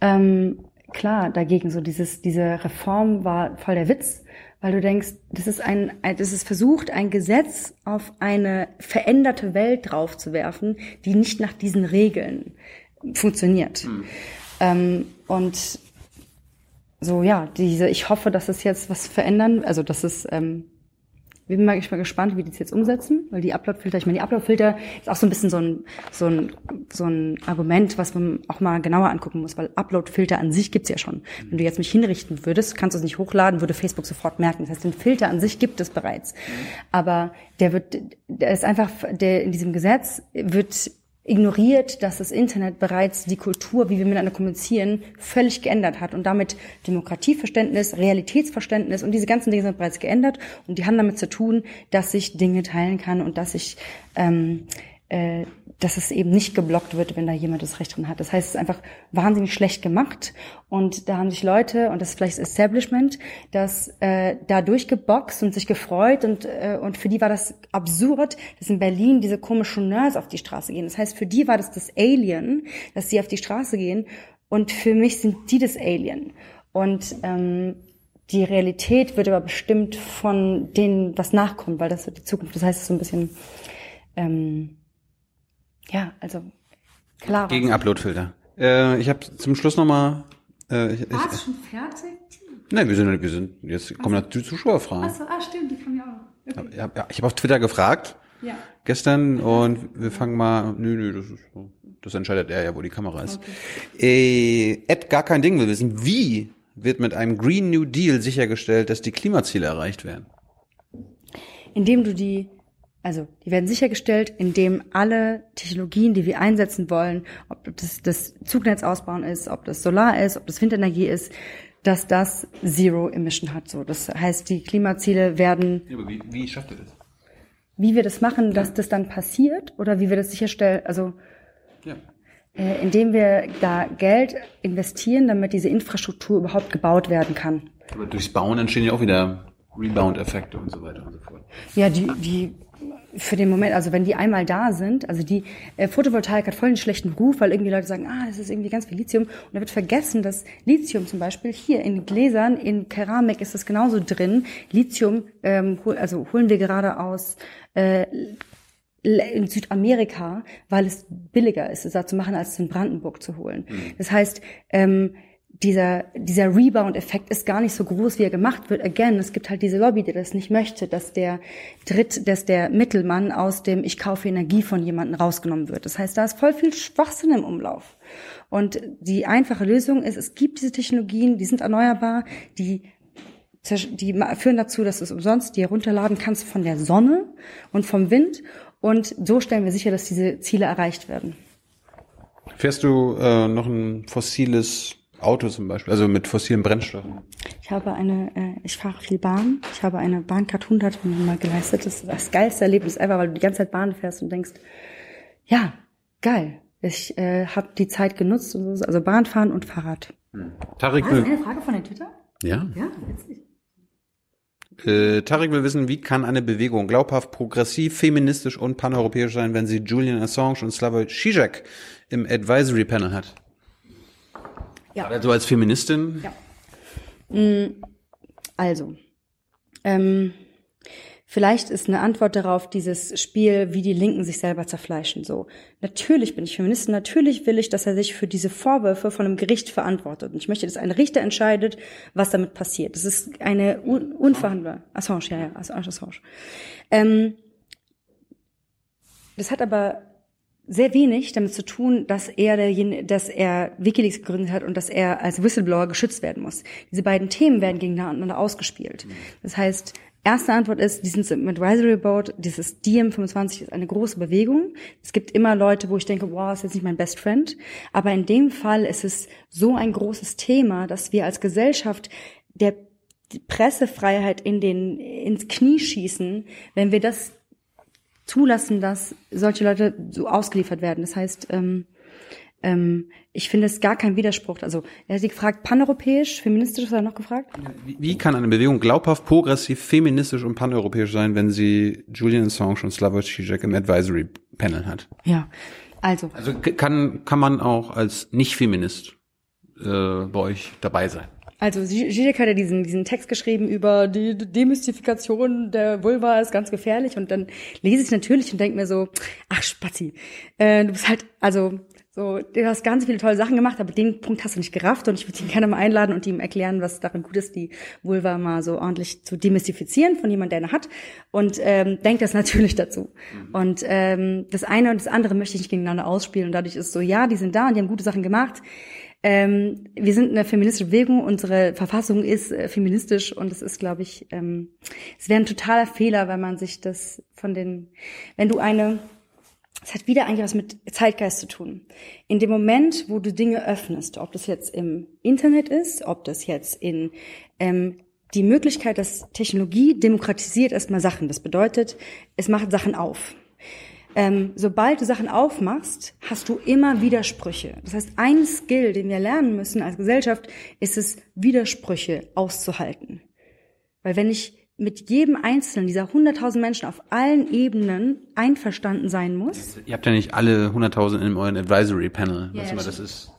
Ähm, klar, dagegen so dieses, diese Reform war voll der Witz weil du denkst, das ist ein, das ist versucht, ein Gesetz auf eine veränderte Welt draufzuwerfen, die nicht nach diesen Regeln funktioniert. Mhm. Ähm, und so ja, diese, ich hoffe, dass es jetzt was verändern, also dass es ähm, bin mal, ich mal gespannt, wie die das jetzt umsetzen, weil die Uploadfilter, ich meine, die Uploadfilter ist auch so ein bisschen so ein, so ein, so ein Argument, was man auch mal genauer angucken muss, weil Uploadfilter an sich gibt's ja schon. Wenn du jetzt mich hinrichten würdest, kannst du es nicht hochladen, würde Facebook sofort merken. Das heißt, den Filter an sich gibt es bereits. Aber der wird, der ist einfach, der in diesem Gesetz wird ignoriert, dass das Internet bereits die Kultur, wie wir miteinander kommunizieren, völlig geändert hat und damit Demokratieverständnis, Realitätsverständnis und diese ganzen Dinge sind bereits geändert und die haben damit zu tun, dass ich Dinge teilen kann und dass ich ähm, äh, dass es eben nicht geblockt wird, wenn da jemand das Recht drin hat. Das heißt, es ist einfach wahnsinnig schlecht gemacht und da haben sich Leute, und das ist vielleicht das Establishment, das äh, da durchgeboxt und sich gefreut und, äh, und für die war das absurd, dass in Berlin diese komischen Nerds auf die Straße gehen. Das heißt, für die war das das Alien, dass sie auf die Straße gehen und für mich sind die das Alien. Und ähm, die Realität wird aber bestimmt von denen, was nachkommt, weil das wird die Zukunft. Das heißt, es ist so ein bisschen... Ähm, ja, also klar. Gegen Uploadfilter. Äh, ich habe zum Schluss nochmal. Äh, ich, War es schon fertig? Nein, wir sind, wir sind jetzt kommen also, die Zuschauerfragen. Achso, ah, stimmt, die kommen ja auch. Okay. Ja, ja, ich habe auf Twitter gefragt. Ja. Gestern und wir fangen mal. Nö, nö, das ist so. Das entscheidet er ja, wo die Kamera ist. Okay. Äh, Ed gar kein Ding will wissen, wie wird mit einem Green New Deal sichergestellt, dass die Klimaziele erreicht werden? Indem du die also die werden sichergestellt, indem alle Technologien, die wir einsetzen wollen, ob das das Zugnetz ausbauen ist, ob das Solar ist, ob das Windenergie ist, dass das Zero Emission hat. So, das heißt, die Klimaziele werden. Ja, aber wie, wie schafft ihr das? Wie wir das machen, ja. dass das dann passiert oder wie wir das sicherstellen? Also ja. äh, indem wir da Geld investieren, damit diese Infrastruktur überhaupt gebaut werden kann. Aber durchs Bauen entstehen ja auch wieder Rebound-Effekte und so weiter und so fort. Ja, die, die für den Moment, also wenn die einmal da sind, also die äh, Photovoltaik hat voll einen schlechten Ruf, weil irgendwie Leute sagen, ah, das ist irgendwie ganz viel Lithium. Und da wird vergessen, dass Lithium zum Beispiel hier in Gläsern, in Keramik ist das genauso drin. Lithium, ähm, hol, also holen wir gerade aus äh, in Südamerika, weil es billiger ist, es da zu machen, als es in Brandenburg zu holen. Mhm. Das heißt, ähm, dieser, dieser Rebound-Effekt ist gar nicht so groß, wie er gemacht wird. Again, es gibt halt diese Lobby, die das nicht möchte, dass der Dritt, dass der Mittelmann aus dem Ich kaufe Energie von jemandem rausgenommen wird. Das heißt, da ist voll viel Schwachsinn im Umlauf. Und die einfache Lösung ist, es gibt diese Technologien, die sind erneuerbar, die die führen dazu, dass du es umsonst dir runterladen kannst von der Sonne und vom Wind. Und so stellen wir sicher, dass diese Ziele erreicht werden. Fährst du äh, noch ein fossiles Auto zum Beispiel, also mit fossilen Brennstoffen? Ich habe eine, äh, ich fahre viel Bahn. Ich habe eine Bahncard 100 mir mal geleistet. Das ist das geilste Erlebnis ever, weil du die ganze Zeit Bahn fährst und denkst, ja, geil. Ich äh, habe die Zeit genutzt, und so, also Bahnfahren und Fahrrad. Hm. Tarik will, eine Frage von den Twitter? Ja. Ja, witzig. Äh, Tarik will wissen, wie kann eine Bewegung glaubhaft, progressiv, feministisch und paneuropäisch sein, wenn sie Julian Assange und Slavoj Žižek im Advisory Panel hat? Ja. Also als Feministin? Ja. Mm, also, ähm, vielleicht ist eine Antwort darauf dieses Spiel, wie die Linken sich selber zerfleischen. So, natürlich bin ich Feministin, natürlich will ich, dass er sich für diese Vorwürfe von einem Gericht verantwortet. Und ich möchte, dass ein Richter entscheidet, was damit passiert. Das ist eine un unverhandelbare Assange, ja, ja, Assange, Assange. Ähm, das hat aber sehr wenig damit zu tun, dass er dass er WikiLeaks gegründet hat und dass er als Whistleblower geschützt werden muss. Diese beiden Themen werden gegeneinander ausgespielt. Das heißt, erste Antwort ist, dieses Advisory Board, dieses DM25 ist eine große Bewegung. Es gibt immer Leute, wo ich denke, wow, ist jetzt nicht mein Best Friend. Aber in dem Fall ist es so ein großes Thema, dass wir als Gesellschaft der Pressefreiheit in den, ins Knie schießen, wenn wir das zulassen, dass solche Leute so ausgeliefert werden. Das heißt, ähm, ähm, ich finde es gar kein Widerspruch. Also er hat sie gefragt, paneuropäisch, feministisch, was hat er noch gefragt? Wie, wie kann eine Bewegung glaubhaft, progressiv, feministisch und paneuropäisch sein, wenn sie Julian Assange und Slavoj Žižek im Advisory Panel hat? Ja, also. Also kann, kann man auch als Nicht-Feminist äh, bei euch dabei sein? Also Zizek hat ja diesen, diesen Text geschrieben über die Demystifikation der Vulva ist ganz gefährlich und dann lese ich natürlich und denke mir so, ach Spazi, äh, du bist halt, also So, du hast ganz viele tolle Sachen gemacht, aber den Punkt hast du nicht gerafft und ich würde ihn gerne mal einladen und ihm erklären, was daran gut ist, die Vulva mal so ordentlich zu demystifizieren von jemand, der eine hat und ähm, denkt das natürlich dazu. Mhm. Und ähm, das eine und das andere möchte ich nicht gegeneinander ausspielen und dadurch ist so, ja, die sind da und die haben gute Sachen gemacht. Ähm, wir sind eine feministische Bewegung, unsere Verfassung ist äh, feministisch und es ist, glaube ich, ähm, es wäre ein totaler Fehler, wenn man sich das von den, wenn du eine es hat wieder eigentlich was mit Zeitgeist zu tun. In dem Moment, wo du Dinge öffnest, ob das jetzt im Internet ist, ob das jetzt in ähm, die Möglichkeit, dass Technologie demokratisiert erstmal Sachen. Das bedeutet, es macht Sachen auf. Ähm, sobald du Sachen aufmachst, hast du immer Widersprüche. Das heißt, ein Skill, den wir lernen müssen als Gesellschaft, ist es, Widersprüche auszuhalten. Weil wenn ich mit jedem einzelnen dieser 100.000 Menschen auf allen Ebenen einverstanden sein muss. Ihr habt ja nicht alle 100.000 in eurem Advisory Panel, was ja, immer das ist.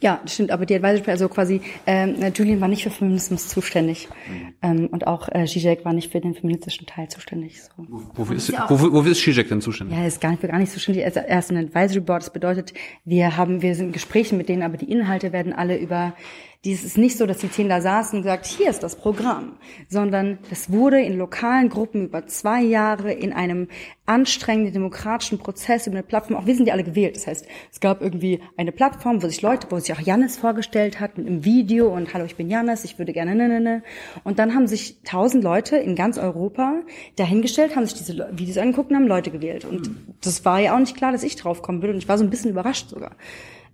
Ja, das stimmt, aber die Advisory Panel, also quasi, ähm, Julian war nicht für Feminismus zuständig mhm. ähm, und auch äh, Zizek war nicht für den feministischen Teil zuständig. So. Wofür ist, wofür, wofür ist Zizek denn zuständig? Ja, er ist gar nicht, gar nicht zuständig. Er ist ein Advisory Board. Das bedeutet, wir haben, wir sind in Gesprächen mit denen, aber die Inhalte werden alle über dies ist nicht so, dass die zehn da saßen und gesagt, hier ist das Programm, sondern das wurde in lokalen Gruppen über zwei Jahre in einem anstrengenden demokratischen Prozess über eine Plattform, auch wir sind ja alle gewählt. Das heißt, es gab irgendwie eine Plattform, wo sich Leute, wo sich auch Jannis vorgestellt hat mit einem Video und hallo, ich bin Jannis, ich würde gerne, ne, ne, ne. Und dann haben sich tausend Leute in ganz Europa dahingestellt, haben sich diese Videos angeguckt und haben Leute gewählt. Und das war ja auch nicht klar, dass ich drauf kommen würde und ich war so ein bisschen überrascht sogar.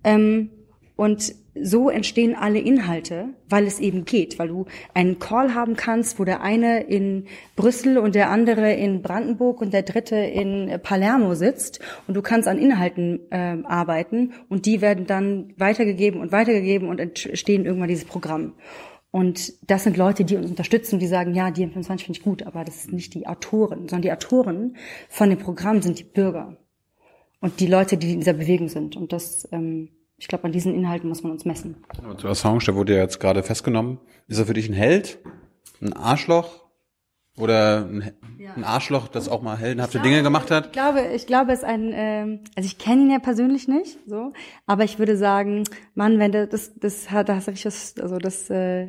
Ähm, und so entstehen alle Inhalte, weil es eben geht, weil du einen Call haben kannst, wo der eine in Brüssel und der andere in Brandenburg und der dritte in Palermo sitzt und du kannst an Inhalten äh, arbeiten und die werden dann weitergegeben und weitergegeben und entstehen irgendwann dieses Programm. Und das sind Leute, die uns unterstützen, die sagen, ja, die M25 finde ich gut, aber das sind nicht die Autoren, sondern die Autoren von dem Programm sind die Bürger und die Leute, die in dieser Bewegung sind. Und das ähm, ich glaube, an diesen Inhalten muss man uns messen. Aber zu Assange, der wurde ja jetzt gerade festgenommen. Ist er für dich ein Held? Ein Arschloch? Oder ein, ja. ein Arschloch, das auch mal heldenhafte glaube, Dinge gemacht hat? Ich glaube, ich glaube, es ist ein, ähm, also ich kenne ihn ja persönlich nicht, so, aber ich würde sagen, Mann, wenn der, das, das hat, da hast du richtig das, also das, äh,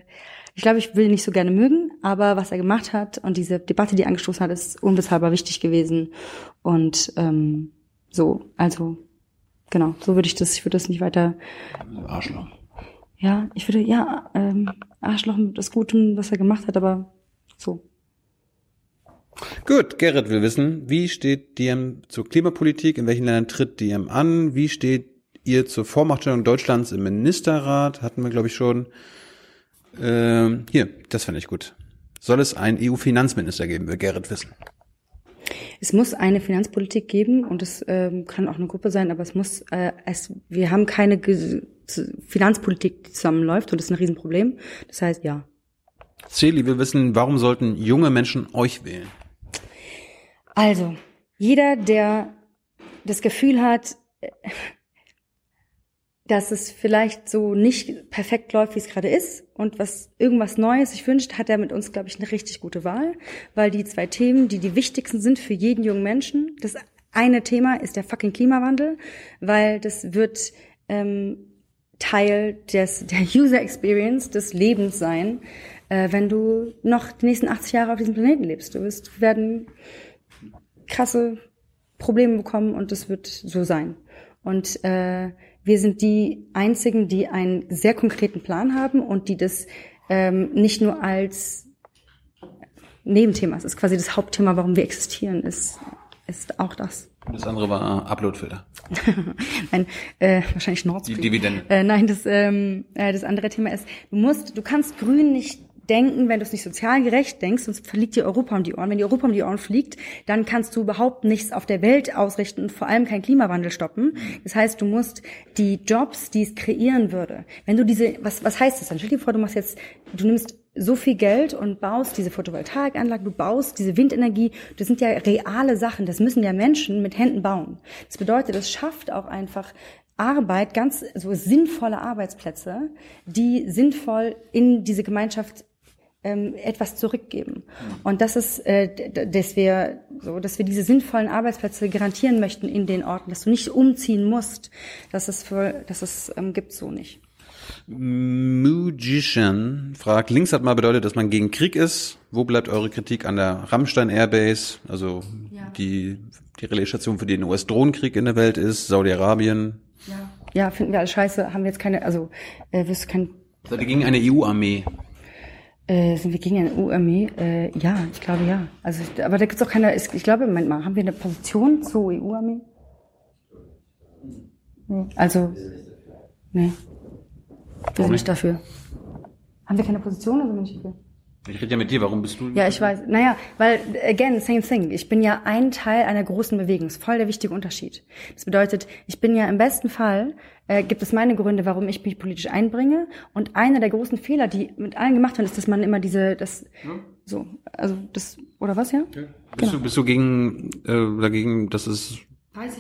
ich glaube, ich will ihn nicht so gerne mögen, aber was er gemacht hat und diese Debatte, die er angestoßen hat, ist unbezahlbar wichtig gewesen und ähm, so, also genau, so würde ich das, ich würde das nicht weiter. Arschloch. Ja, ich würde, ja, ähm, Arschloch das Gute, was er gemacht hat, aber so. Gut, Gerrit will wissen, wie steht Diem zur Klimapolitik, in welchen Ländern tritt Diem an, wie steht ihr zur Vormachtstellung Deutschlands im Ministerrat, hatten wir glaube ich schon. Ähm, hier, das fand ich gut. Soll es einen EU-Finanzminister geben, will Gerrit wissen. Es muss eine Finanzpolitik geben und es ähm, kann auch eine Gruppe sein, aber es muss, äh, es, wir haben keine Ge Finanzpolitik, die zusammenläuft und das ist ein Riesenproblem. Das heißt, ja. Celi will wissen, warum sollten junge Menschen euch wählen? Also, jeder, der das Gefühl hat, dass es vielleicht so nicht perfekt läuft, wie es gerade ist und was irgendwas Neues sich wünscht, hat er mit uns, glaube ich, eine richtig gute Wahl, weil die zwei Themen, die die wichtigsten sind für jeden jungen Menschen, das eine Thema ist der fucking Klimawandel, weil das wird ähm, Teil des der User Experience des Lebens sein, äh, wenn du noch die nächsten 80 Jahre auf diesem Planeten lebst. Du wirst werden krasse Probleme bekommen und das wird so sein. Und äh, wir sind die einzigen, die einen sehr konkreten Plan haben und die das ähm, nicht nur als Nebenthema, es ist quasi das Hauptthema, warum wir existieren, ist, ist auch das. Das andere war Uploadfilter. <laughs> nein, äh, wahrscheinlich Nord Die Dividende. Äh, nein, das, ähm, äh, das andere Thema ist, du musst, du kannst Grün nicht denken, wenn du es nicht sozial gerecht denkst, sonst verliegt dir Europa um die Ohren. Wenn die Europa um die Ohren fliegt, dann kannst du überhaupt nichts auf der Welt ausrichten und vor allem keinen Klimawandel stoppen. Das heißt, du musst die Jobs, die es kreieren würde, wenn du diese, was, was heißt das dann? Stell dir vor, du machst jetzt, du nimmst so viel Geld und baust diese Photovoltaikanlage, du baust diese Windenergie, das sind ja reale Sachen, das müssen ja Menschen mit Händen bauen. Das bedeutet, es schafft auch einfach Arbeit, ganz so sinnvolle Arbeitsplätze, die sinnvoll in diese Gemeinschaft etwas zurückgeben. Und das ist, äh, dass wir so, dass wir diese sinnvollen Arbeitsplätze garantieren möchten in den Orten, dass du nicht umziehen musst. Das ist für, das ist ähm, gibt so nicht. Magician fragt, links hat mal bedeutet, dass man gegen Krieg ist. Wo bleibt eure Kritik an der Rammstein Airbase? Also Ja. die, die Relaisstation, für die ein US-Drohnenkrieg in der Welt ist, Saudi-Arabien. Ja. Ja, finden wir alles scheiße, haben wir jetzt keine, also äh, wirst du kein Seid ihr gegen eine EU-Armee? Äh, sind wir gegen eine EU-Armee? Äh, ja, ich glaube ja. Also, ich- aber da gibt's auch keine. Ich, ich glaube, Moment mal, haben wir eine Position zur EU-Armee? Nee. Also, nee. Wir sind nicht dafür. Haben wir keine Position oder sind wir nicht dafür? Ich rede ja mit dir, warum bist du? Ja, ich weiß. Naja, weil, again, same thing. Ich bin ja ein Teil einer großen Bewegung. Das ist voll der wichtige Unterschied. Das bedeutet, ich bin ja im besten Fall, äh, gibt es meine Gründe, warum ich mich politisch einbringe. Und einer der großen Fehler, die mit allen gemacht werden, ist, dass man immer diese, das, so, also das, oder was, ja? Bist, du, bist du gegen, äh, dagegen, dass es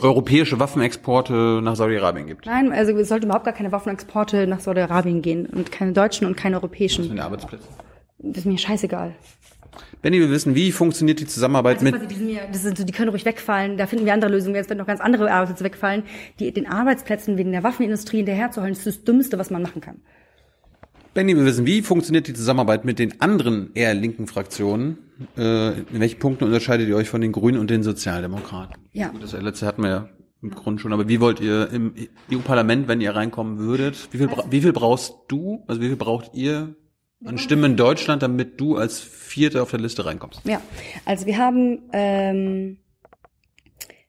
europäische Waffenexporte nach Saudi-Arabien gibt? Nein, also es sollte überhaupt gar keine Waffenexporte nach Saudi-Arabien gehen und keine deutschen und keine europäischen. Für Arbeitsplätze. Das ist mir scheißegal. Benny, wir wissen, wie funktioniert die Zusammenarbeit Also mit quasi, die, sind mir, das sind so, die können ruhig wegfallen. Da finden wir andere Lösungen. Jetzt werden noch ganz andere Arbeitsplätze wegfallen. Die, den Arbeitsplätzen wegen der Waffenindustrie hinterherzuholen, ist das Dümmste, was man machen kann. Benny, wir wissen, wie funktioniert die Zusammenarbeit mit den anderen eher linken Fraktionen? Äh, in welchen Punkten unterscheidet ihr euch von den Grünen und den Sozialdemokraten? Ja. Gut, das letzte hatten wir ja im Grunde schon, aber wie wollt ihr im EU-Parlament, wenn ihr reinkommen würdet, wie viel, bra wie viel brauchst du, also wie viel braucht ihr an Stimmen in Deutschland, damit du als Vierter auf der Liste reinkommst? Ja, also wir haben ähm,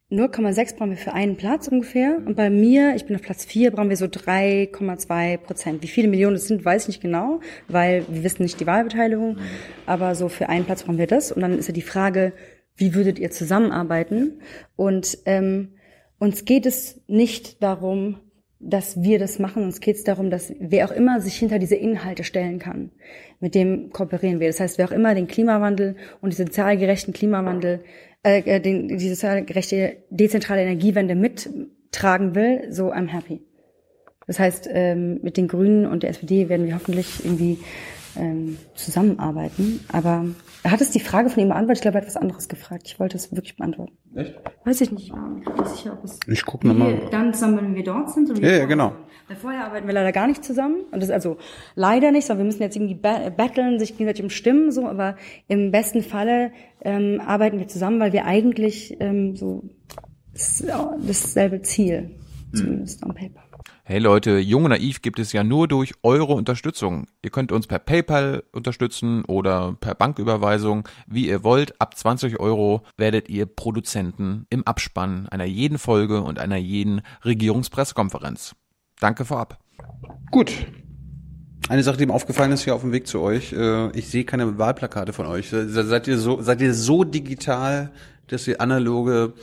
0,6 brauchen wir für einen Platz ungefähr. Und bei mir, ich bin auf Platz 4, brauchen wir so 3,2 Prozent. Wie viele Millionen es sind, weiß ich nicht genau, weil wir wissen nicht die Wahlbeteiligung. Aber so für einen Platz brauchen wir das. Und dann ist ja die Frage, wie würdet ihr zusammenarbeiten? Und ähm, uns geht es nicht darum, dass wir das machen. Uns geht es darum, dass wer auch immer sich hinter diese Inhalte stellen kann, mit dem kooperieren wir. Das heißt, wer auch immer den Klimawandel und den sozial gerechten Klimawandel, äh, äh, den, die sozial gerechte dezentrale Energiewende mittragen will, so I'm happy. Das heißt, ähm, mit den Grünen und der SPD werden wir hoffentlich irgendwie ähm, zusammenarbeiten. Aber er hat es die Frage von ihm beantwortet. Ich glaube, er hat was anderes gefragt. Ich wollte es wirklich beantworten. Echt? Weiß ich nicht. Ich mir nicht sicher, ob es Ich guck noch mal. wir dann zusammen, wenn wir dort sind? Oder Ja, ja, vorher? genau. Weil vorher arbeiten wir leider gar nicht zusammen. Und das ist also leider nicht, sondern wir müssen jetzt irgendwie ba battlen, sich gegenseitig umstimmen, so. Aber im besten Falle ähm, arbeiten wir zusammen, weil wir eigentlich ähm, so das, dasselbe Ziel, zumindest on paper. Hey Leute, Jung und Naiv gibt es ja nur durch eure Unterstützung. Ihr könnt uns per PayPal unterstützen oder per Banküberweisung, wie ihr wollt. Ab 20 Euro werdet ihr Produzenten im Abspann einer jeden Folge und einer jeden Regierungspressekonferenz. Danke vorab. Gut. Eine Sache, die mir aufgefallen ist hier auf dem Weg zu euch, äh, ich sehe keine Wahlplakate von euch. Se- Seid ihr so, seid ihr so digital, dass ihr analoge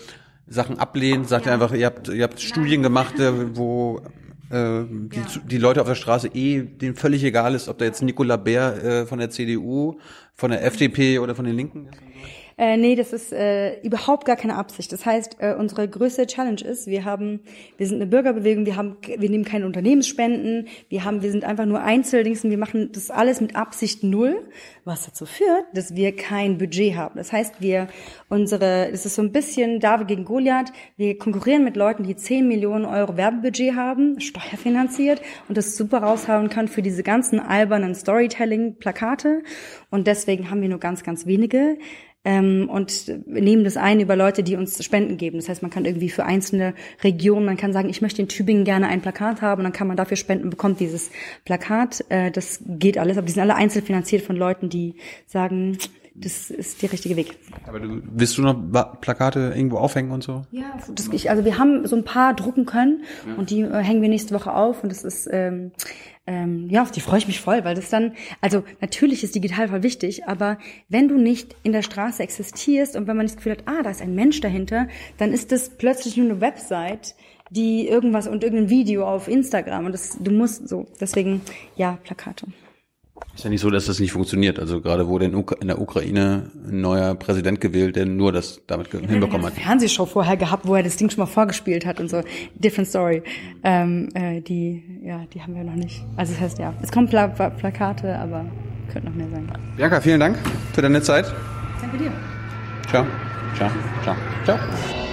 Sachen ablehnt? Sagt ihr einfach, ihr habt, ihr habt Studien gemacht, äh, wo äh, die, die Leute auf der Straße eh denen völlig egal ist, ob da jetzt Nicola Bär äh, von der CDU, von der FDP oder von den Linken ist? Äh, nee, das ist äh, überhaupt gar keine Absicht. Das heißt, äh, unsere größte Challenge ist, wir haben, wir sind eine Bürgerbewegung, wir haben, wir nehmen keine Unternehmensspenden, wir haben, wir sind einfach nur Einzeldingsen, wir machen das alles mit Absicht null, was dazu führt, dass wir kein Budget haben. Das heißt, wir unsere, das ist so ein bisschen David gegen Goliath, wir konkurrieren mit Leuten, die 10 Millionen Euro Werbebudget haben, steuerfinanziert und das super raushauen kann für diese ganzen albernen Storytelling-Plakate. Und deswegen haben wir nur ganz, ganz wenige ähm, und nehmen das ein über Leute, die uns Spenden geben. Das heißt, man kann irgendwie für einzelne Regionen, man kann sagen, ich möchte in Tübingen gerne ein Plakat haben dann kann man dafür spenden, bekommt dieses Plakat. Äh, das geht alles, aber die sind alle einzeln finanziert von Leuten, die sagen, das ist der richtige Weg. Aber du, willst du noch Plakate irgendwo aufhängen und so? Ja, das, ich, also wir haben so ein paar drucken können und die äh, hängen wir nächste Woche auf und das ist ähm, ähm, ja, auf die freue ich mich voll, weil das dann, also natürlich ist digital voll wichtig, aber wenn du nicht in der Straße existierst und wenn man das Gefühl hat, ah, da ist ein Mensch dahinter, dann ist das plötzlich nur eine Website, die irgendwas und irgendein Video auf Instagram und das, du musst so, deswegen ja, Plakate. Ist ja nicht so, dass das nicht funktioniert. Also gerade wurde in, in der Ukraine ein neuer Präsident gewählt, der nur das damit ge- hinbekommen hat. eine Fernsehshow vorher gehabt, wo er das Ding schon mal vorgespielt hat und so. Different Story. Ähm, äh, die, ja, die haben wir noch nicht. Also das heißt ja, es kommen Pla Pla Plakate, aber Könnte noch mehr sein. Bianca, vielen Dank für deine Zeit. Danke dir. Ciao. Ciao. Ciao. Ciao.